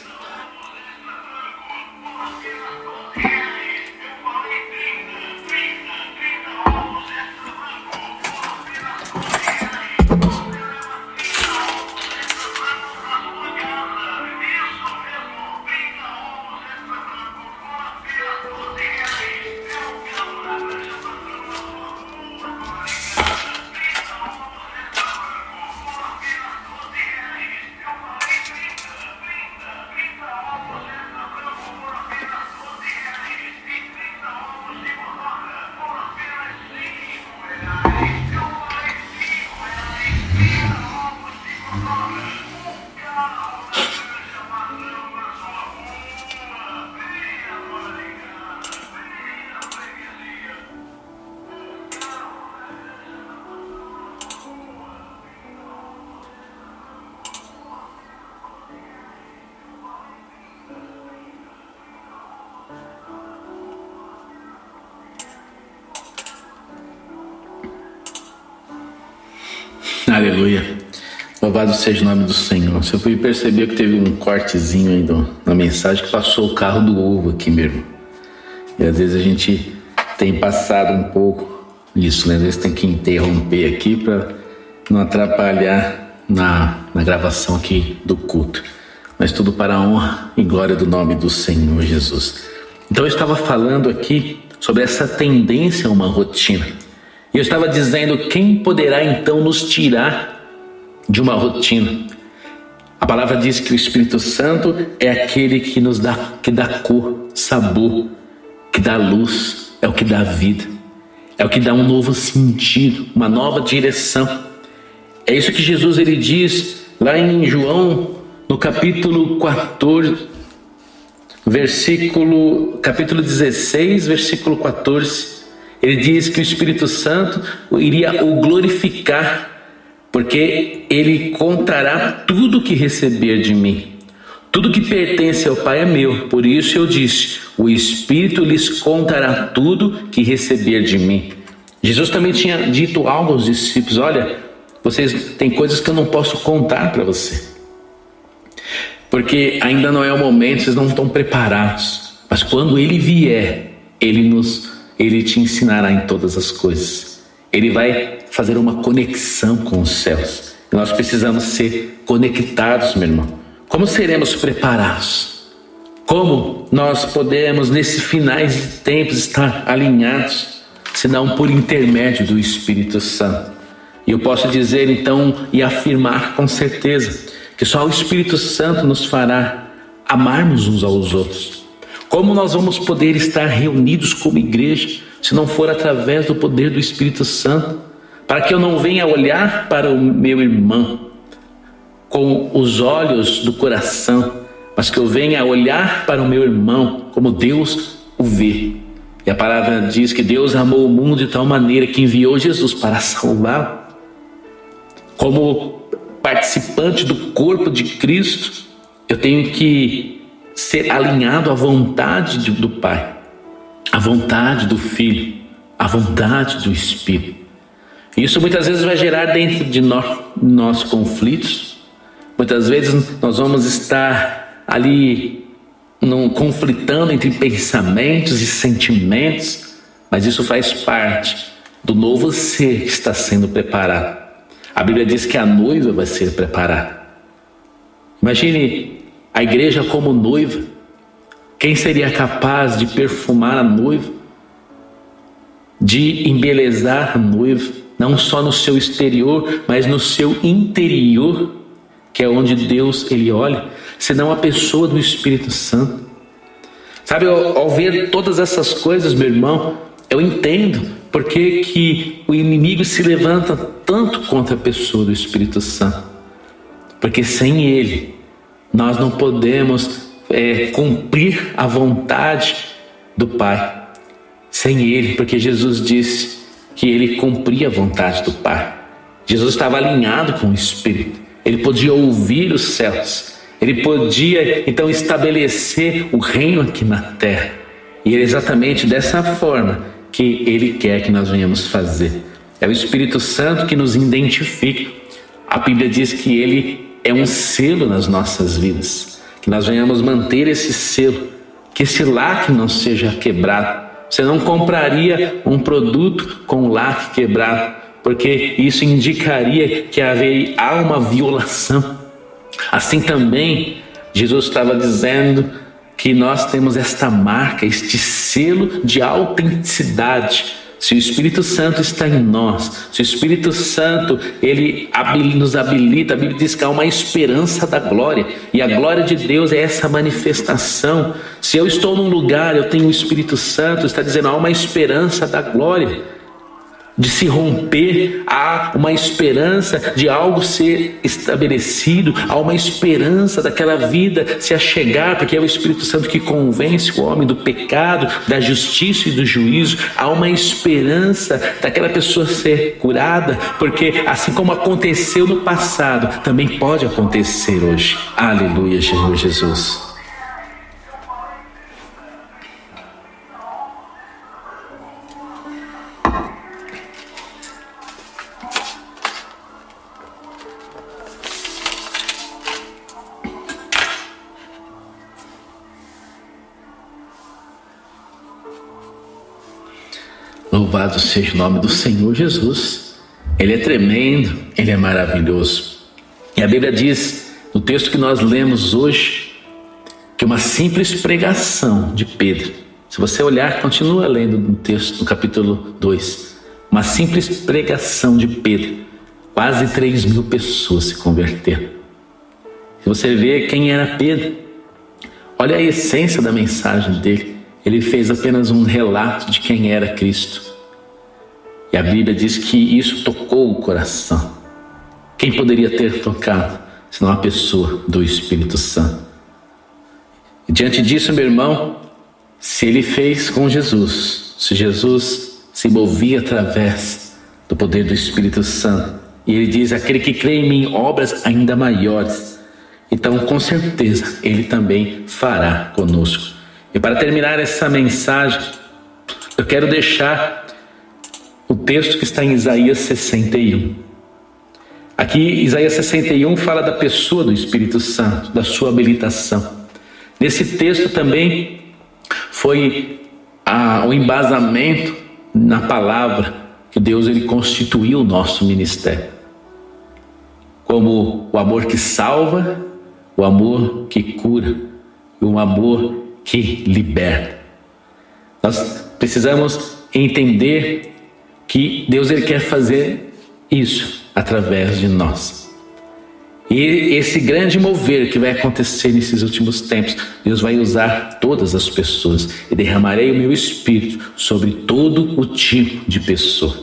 Louvado seja o nome do Senhor. Você pode perceber que teve um cortezinho aí na mensagem que passou o carro do ovo aqui mesmo. E às vezes a gente tem passado um pouco isso, né? Às vezes tem que interromper aqui para não atrapalhar na, na gravação aqui do culto. Mas tudo para a honra e glória do nome do Senhor Jesus. Então eu estava falando aqui sobre essa tendência a uma rotina. E eu estava dizendo: quem poderá então nos tirar de uma rotina? A palavra diz que o Espírito Santo é aquele que nos dá, que dá cor, sabor, que dá luz, é o que dá vida. é o que dá um novo sentido, uma nova direção. É isso que Jesus ele diz lá em João, no capítulo 14, versículo capítulo 16, versículo 14. Ele diz que o Espírito Santo iria o glorificar, porque ele contará tudo que receber de mim. Tudo que pertence ao Pai é meu, por isso eu disse: o Espírito lhes contará tudo que receber de mim. Jesus também tinha dito algo aos discípulos: olha, vocês têm coisas que eu não posso contar para você, porque ainda não é o momento, vocês não estão preparados. Mas quando Ele vier, Ele nos, Ele te ensinará em todas as coisas. Ele vai fazer uma conexão com os céus. E nós precisamos ser conectados, meu irmão. Como seremos preparados? Como nós podemos, nesse finais de tempos, estar alinhados, senão por intermédio do Espírito Santo? E eu posso dizer então e afirmar com certeza que só o Espírito Santo nos fará amarmos uns aos outros. Como nós vamos poder estar reunidos como igreja se não for através do poder do Espírito Santo? Para que eu não venha olhar para o meu irmão com os olhos do coração, mas que eu venha olhar para o meu irmão como Deus o vê. E a palavra diz que Deus amou o mundo de tal maneira que enviou Jesus para salvá-lo. Como participante do corpo de Cristo, eu tenho que ser alinhado à vontade do Pai, à vontade do Filho, à vontade do Espírito. Isso muitas vezes vai gerar dentro de nós, nós conflitos, Muitas vezes nós vamos estar ali num, conflitando entre pensamentos e sentimentos, mas isso faz parte do novo ser que está sendo preparado. A Bíblia diz que a noiva vai ser preparada. Imagine a igreja como noiva. Quem seria capaz de perfumar a noiva? De embelezar a noiva, não só no seu exterior, mas no seu interior? que é onde Deus ele olha, senão a pessoa do Espírito Santo. Sabe, ao, ao ver todas essas coisas, meu irmão, eu entendo porque que o inimigo se levanta tanto contra a pessoa do Espírito Santo. Porque sem ele, nós não podemos é, cumprir a vontade do Pai. Sem ele, porque Jesus disse que ele cumpria a vontade do Pai. Jesus estava alinhado com o Espírito ele podia ouvir os céus, ele podia então estabelecer o reino aqui na terra. E é exatamente dessa forma que ele quer que nós venhamos fazer. É o Espírito Santo que nos identifica. A Bíblia diz que ele é um selo nas nossas vidas, que nós venhamos manter esse selo, que esse lacre não seja quebrado. Você não compraria um produto com lacre quebrado, porque isso indicaria que há uma violação. Assim também, Jesus estava dizendo que nós temos esta marca, este selo de autenticidade. Se o Espírito Santo está em nós, se o Espírito Santo ele nos habilita, a Bíblia diz que há uma esperança da glória, e a glória de Deus é essa manifestação. Se eu estou num lugar, eu tenho o Espírito Santo, está dizendo há uma esperança da glória de se romper, há uma esperança de algo ser estabelecido, há uma esperança daquela vida se achegar, porque é o Espírito Santo que convence o homem do pecado, da justiça e do juízo, há uma esperança daquela pessoa ser curada, porque assim como aconteceu no passado, também pode acontecer hoje. Aleluia, Senhor Jesus. Louvado seja o nome do Senhor Jesus. Ele é tremendo, ele é maravilhoso. E a Bíblia diz, no texto que nós lemos hoje, que uma simples pregação de Pedro, se você olhar, continua lendo no texto, no capítulo 2, uma simples pregação de Pedro, quase 3 mil pessoas se converteram. Se você vê quem era Pedro, olha a essência da mensagem dele. Ele fez apenas um relato de quem era Cristo. E a Bíblia diz que isso tocou o coração. Quem poderia ter tocado, senão a pessoa do Espírito Santo? E diante disso, meu irmão, se ele fez com Jesus, se Jesus se movia através do poder do Espírito Santo, e ele diz: aquele que crê em mim, obras ainda maiores. Então, com certeza, ele também fará conosco. E para terminar essa mensagem, eu quero deixar o texto que está em Isaías 61. Aqui, Isaías 61 fala da pessoa do Espírito Santo, da sua habilitação. Nesse texto também foi a, o embasamento na palavra que Deus ele constituiu o nosso ministério. Como o amor que salva, o amor que cura e o amor que liberta. Nós precisamos entender que Deus ele quer fazer isso através de nós. E esse grande mover que vai acontecer nesses últimos tempos, Deus vai usar todas as pessoas e derramarei o meu espírito sobre todo o tipo de pessoa.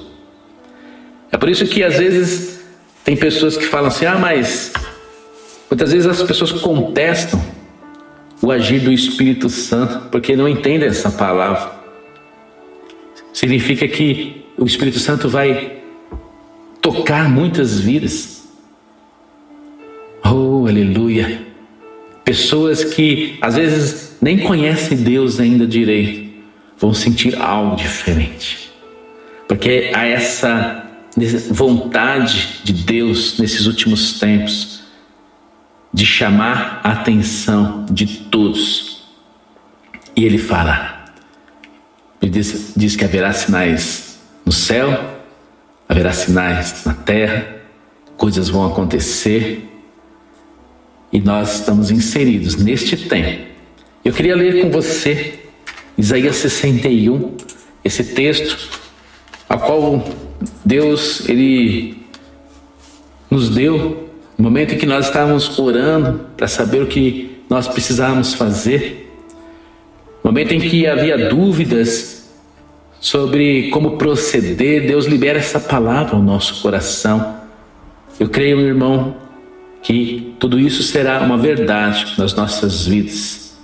É por isso que às vezes tem pessoas que falam assim: ah, mas muitas vezes as pessoas contestam o agir do Espírito Santo porque não entendem essa palavra. Significa que o Espírito Santo vai tocar muitas vidas Oh, aleluia! Pessoas que às vezes nem conhecem Deus ainda direito vão sentir algo diferente. Porque há essa vontade de Deus nesses últimos tempos de chamar a atenção de todos. E ele fará. Ele diz, diz que haverá sinais no céu, haverá sinais na terra, coisas vão acontecer e nós estamos inseridos neste tempo. Eu queria ler com você Isaías 61, esse texto, a qual Deus ele nos deu no momento em que nós estávamos orando para saber o que nós precisávamos fazer, no momento em que havia dúvidas sobre como proceder, Deus libera essa palavra ao nosso coração. Eu creio, meu irmão, que tudo isso será uma verdade nas nossas vidas.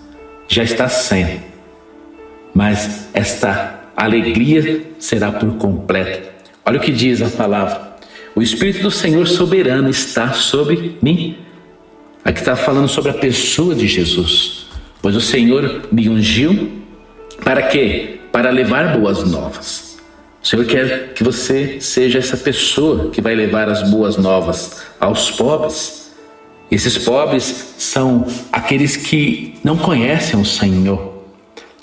Já está sendo. Mas esta alegria será por completo. Olha o que diz a palavra. O Espírito do Senhor soberano está sobre mim. Aqui está falando sobre a pessoa de Jesus. Pois o Senhor me ungiu para quê? Para levar boas novas. O Senhor quer que você seja essa pessoa que vai levar as boas novas aos pobres esses pobres são aqueles que não conhecem o Senhor.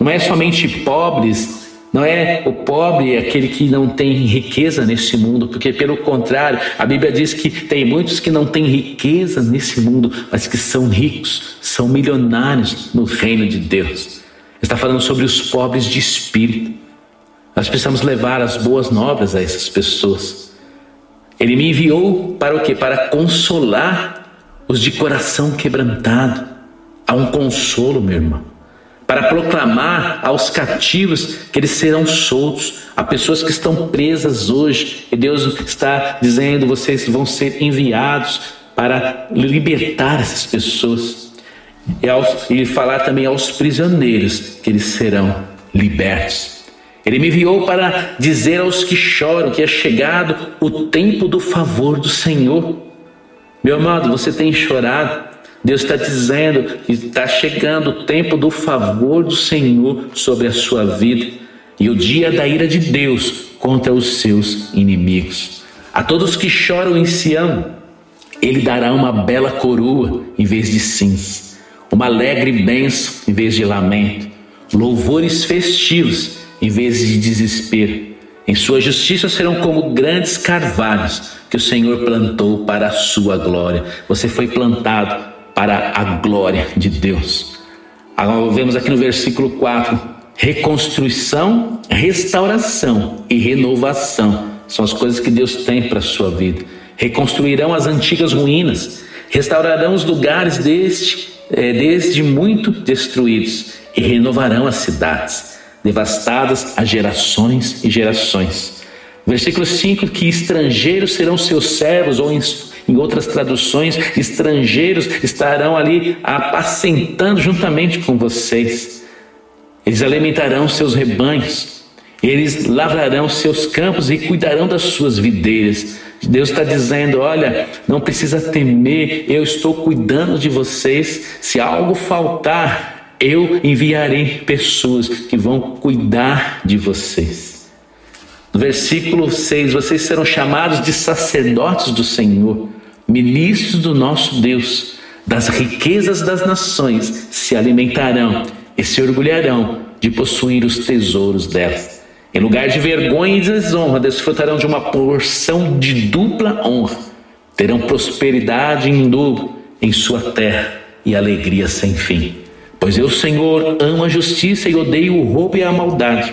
Não é somente pobres, não é o pobre aquele que não tem riqueza nesse mundo, porque pelo contrário, a Bíblia diz que tem muitos que não têm riqueza nesse mundo, mas que são ricos, são milionários no reino de Deus. Está falando sobre os pobres de espírito. Nós precisamos levar as boas novas a essas pessoas. Ele me enviou para o quê? Para consolar os de coração quebrantado. Há um consolo, meu irmão, para proclamar aos cativos que eles serão soltos, a pessoas que estão presas hoje, e Deus está dizendo: vocês vão ser enviados para libertar essas pessoas. E, aos, e falar também aos prisioneiros que eles serão libertos. Ele me enviou para dizer aos que choram que é chegado o tempo do favor do Senhor. Meu amado, você tem chorado. Deus está dizendo que está chegando o tempo do favor do Senhor sobre a sua vida e o dia da ira de Deus contra os seus inimigos. A todos que choram em Sião, Ele dará uma bela coroa em vez de cinza, uma alegre bênção em vez de lamento, louvores festivos em vez de desespero. Em sua justiça serão como grandes carvalhos que o Senhor plantou para a sua glória. Você foi plantado para a glória de Deus. Agora vemos aqui no versículo 4: reconstrução, restauração e renovação são as coisas que Deus tem para a sua vida. Reconstruirão as antigas ruínas, restaurarão os lugares deste, é, desde muito destruídos e renovarão as cidades, devastadas há gerações e gerações Versículo 5: que estrangeiros serão seus servos, ou em, em outras traduções, estrangeiros estarão ali apacentando juntamente com vocês. Eles alimentarão seus rebanhos, eles lavrarão seus campos e cuidarão das suas videiras. Deus está dizendo: olha, não precisa temer, eu estou cuidando de vocês. Se algo faltar, eu enviarei pessoas que vão cuidar de vocês. No versículo 6: Vocês serão chamados de sacerdotes do Senhor, ministros do nosso Deus. Das riquezas das nações se alimentarão e se orgulharão de possuir os tesouros delas. Em lugar de vergonha e desonra, desfrutarão de uma porção de dupla honra. Terão prosperidade em dobro em sua terra e alegria sem fim. Pois eu, Senhor, amo a justiça e odeio o roubo e a maldade.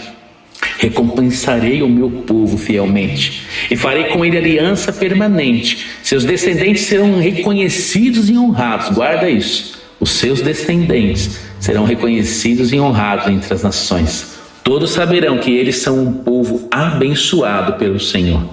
Recompensarei o meu povo fielmente e farei com ele aliança permanente. Seus descendentes serão reconhecidos e honrados. Guarda isso. Os seus descendentes serão reconhecidos e honrados entre as nações. Todos saberão que eles são um povo abençoado pelo Senhor.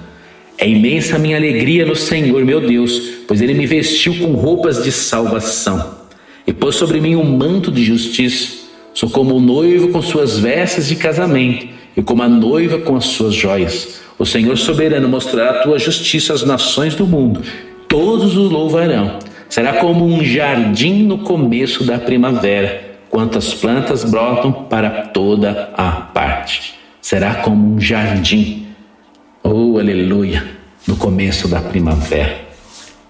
É imensa minha alegria no Senhor, meu Deus, pois ele me vestiu com roupas de salvação e pôs sobre mim um manto de justiça. Sou como o noivo com suas vestes de casamento e como a noiva com as suas joias. O Senhor soberano mostrará a tua justiça às nações do mundo. Todos o louvarão. Será como um jardim no começo da primavera, quantas plantas brotam para toda a parte. Será como um jardim. Oh, aleluia! No começo da primavera.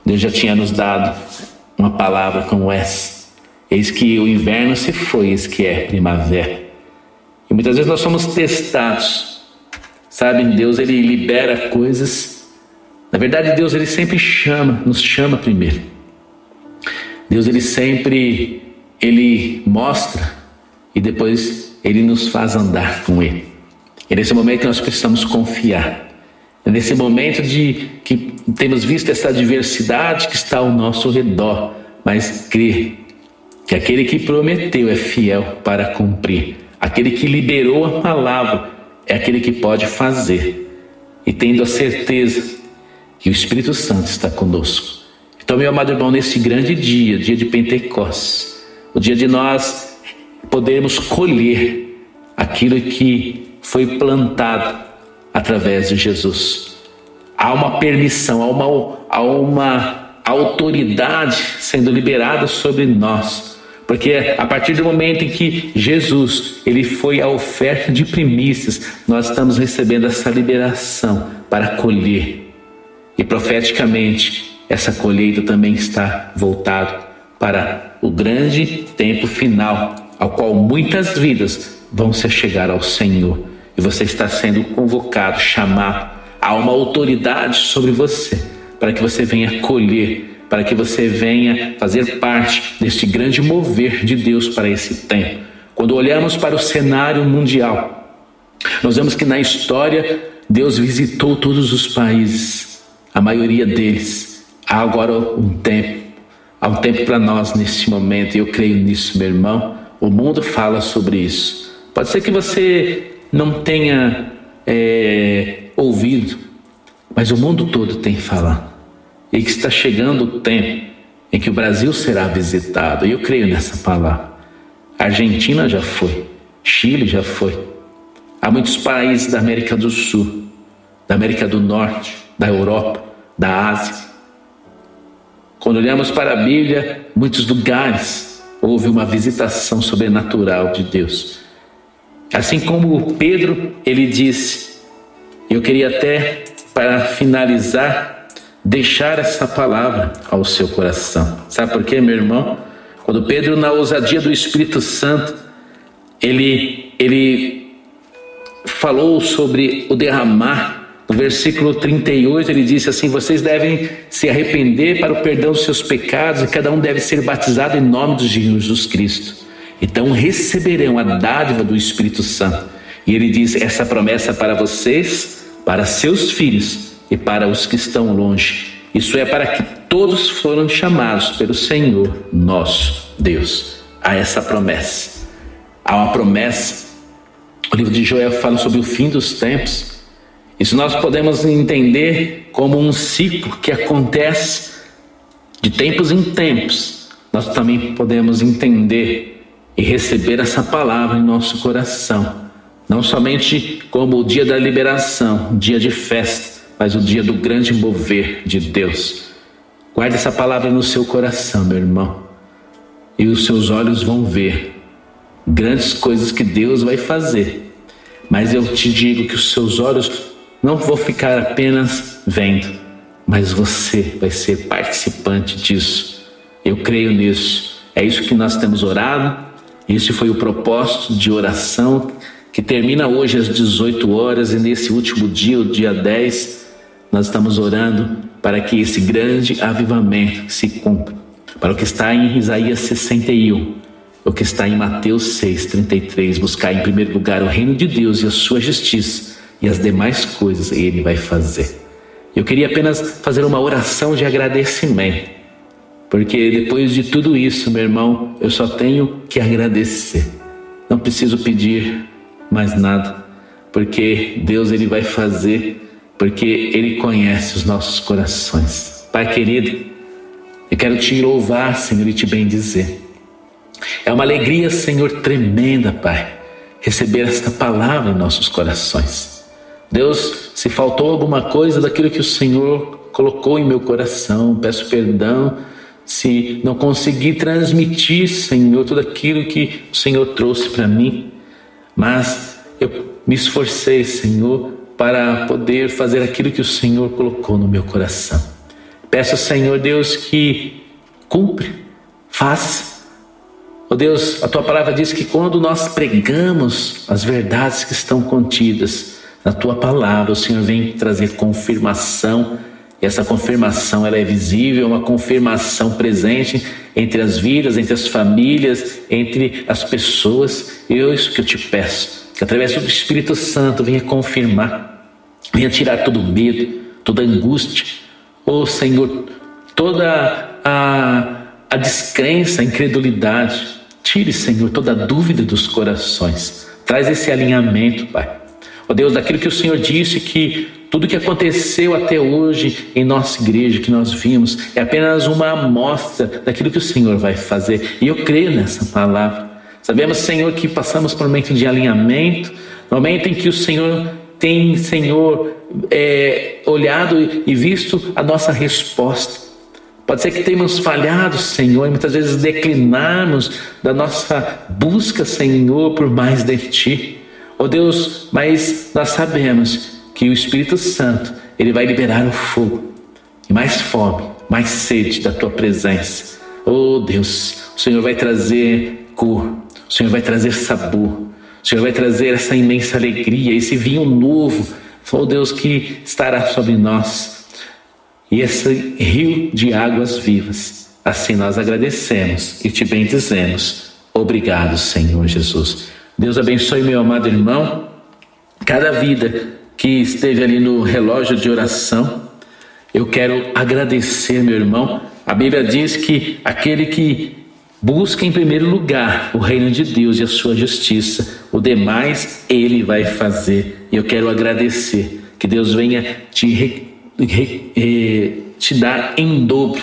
Deus já tinha nos dado uma palavra como essa. Eis que o inverno se foi, eis que é primavera. E muitas vezes nós somos testados. Sabe, Deus ele libera coisas. Na verdade, Deus ele sempre chama, nos chama primeiro. Deus ele sempre ele mostra e depois ele nos faz andar com ele. É nesse momento que nós precisamos confiar. É nesse momento de que temos visto essa diversidade que está ao nosso redor, mas crer que aquele que prometeu é fiel para cumprir. Aquele que liberou a palavra é aquele que pode fazer. E tendo a certeza que o Espírito Santo está conosco. Então, meu amado irmão, nesse grande dia, dia de Pentecostes, o dia de nós podermos colher aquilo que foi plantado através de Jesus. Há uma permissão, há uma, há uma autoridade sendo liberada sobre nós porque a partir do momento em que Jesus, ele foi a oferta de primícias, nós estamos recebendo essa liberação para colher. E profeticamente, essa colheita também está voltado para o grande tempo final, ao qual muitas vidas vão se chegar ao Senhor. E você está sendo convocado, chamado. Há uma autoridade sobre você para que você venha colher para que você venha fazer parte deste grande mover de Deus para esse tempo. Quando olhamos para o cenário mundial, nós vemos que na história Deus visitou todos os países, a maioria deles. Há agora um tempo, há um tempo para nós neste momento, e eu creio nisso, meu irmão. O mundo fala sobre isso. Pode ser que você não tenha é, ouvido, mas o mundo todo tem falado e que está chegando o tempo em que o Brasil será visitado. E eu creio nessa palavra. A Argentina já foi, Chile já foi. Há muitos países da América do Sul, da América do Norte, da Europa, da Ásia. Quando olhamos para a Bíblia, muitos lugares houve uma visitação sobrenatural de Deus. Assim como Pedro, ele disse, eu queria até para finalizar deixar essa palavra ao seu coração. Sabe por quê, meu irmão? Quando Pedro, na ousadia do Espírito Santo, ele, ele falou sobre o derramar. No versículo 38, ele disse assim: Vocês devem se arrepender para o perdão dos seus pecados, e cada um deve ser batizado em nome de Jesus Cristo. Então receberão a dádiva do Espírito Santo. E ele diz: Essa promessa para vocês, para seus filhos e para os que estão longe. Isso é para que todos foram chamados pelo Senhor nosso Deus. Há essa promessa. Há uma promessa. O livro de Joel fala sobre o fim dos tempos. Isso nós podemos entender como um ciclo que acontece de tempos em tempos. Nós também podemos entender e receber essa palavra em nosso coração, não somente como o dia da liberação, dia de festa, mas o dia do grande mover de Deus. Guarde essa palavra no seu coração, meu irmão, e os seus olhos vão ver grandes coisas que Deus vai fazer. Mas eu te digo que os seus olhos não vão ficar apenas vendo, mas você vai ser participante disso. Eu creio nisso. É isso que nós temos orado. Esse foi o propósito de oração que termina hoje às 18 horas e nesse último dia, o dia 10, nós estamos orando para que esse grande avivamento se cumpra. Para o que está em Isaías 61, o que está em Mateus 6, 33, buscar em primeiro lugar o reino de Deus e a sua justiça, e as demais coisas ele vai fazer. Eu queria apenas fazer uma oração de agradecimento, porque depois de tudo isso, meu irmão, eu só tenho que agradecer. Não preciso pedir mais nada, porque Deus ele vai fazer, porque ele conhece os nossos corações. Pai querido, eu quero te louvar, Senhor, e te bendizer. É uma alegria, Senhor, tremenda, Pai, receber esta palavra em nossos corações. Deus, se faltou alguma coisa daquilo que o Senhor colocou em meu coração, peço perdão. Se não consegui transmitir, Senhor, tudo aquilo que o Senhor trouxe para mim, mas eu me esforcei, Senhor, para poder fazer aquilo que o Senhor colocou no meu coração. Peço, Senhor Deus, que cumpre, faça Oh Deus, a tua palavra diz que quando nós pregamos as verdades que estão contidas na tua palavra, o Senhor vem trazer confirmação. E essa confirmação ela é visível, uma confirmação presente entre as vidas, entre as famílias, entre as pessoas. E é isso que eu te peço, que através do Espírito Santo venha confirmar, venha tirar todo medo, toda angústia. Oh Senhor, toda a, a descrença, a incredulidade, Tire, Senhor, toda dúvida dos corações. Traz esse alinhamento, Pai. Ó Deus, daquilo que o Senhor disse que tudo que aconteceu até hoje em nossa igreja, que nós vimos, é apenas uma amostra daquilo que o Senhor vai fazer. E eu creio nessa palavra. Sabemos, Senhor, que passamos por um momento de alinhamento, momento em que o Senhor tem, Senhor, é, olhado e visto a nossa resposta. Pode ser que tenhamos falhado, Senhor, e muitas vezes declinarmos da nossa busca, Senhor, por mais de Ti. Oh Deus, mas nós sabemos que o Espírito Santo, ele vai liberar o fogo e mais fome, mais sede da Tua presença. Oh Deus, o Senhor vai trazer cor, o Senhor vai trazer sabor, o Senhor vai trazer essa imensa alegria, esse vinho novo, oh Deus, que estará sobre nós e esse rio de águas vivas. Assim nós agradecemos e te bendizemos. Obrigado, Senhor Jesus. Deus abençoe meu amado irmão, cada vida que esteve ali no relógio de oração. Eu quero agradecer, meu irmão. A Bíblia diz que aquele que busca em primeiro lugar o reino de Deus e a sua justiça, o demais ele vai fazer. E eu quero agradecer. Que Deus venha te te dar em dobro,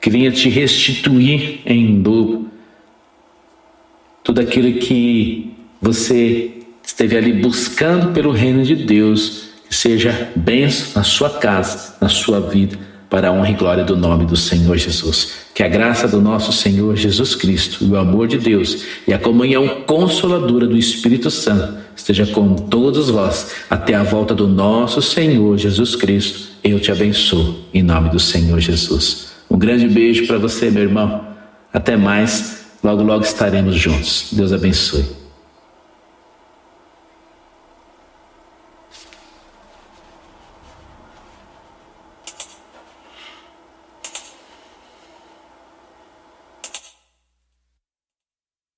que venha te restituir em dobro tudo aquilo que você esteve ali buscando pelo reino de Deus, que seja benção na sua casa, na sua vida, para a honra e glória do nome do Senhor Jesus. Que a graça do nosso Senhor Jesus Cristo, o amor de Deus e a comunhão consoladora do Espírito Santo esteja com todos vós até a volta do nosso Senhor Jesus Cristo. Eu te abençoo em nome do Senhor Jesus. Um grande beijo para você, meu irmão. Até mais. Logo, logo estaremos juntos. Deus abençoe.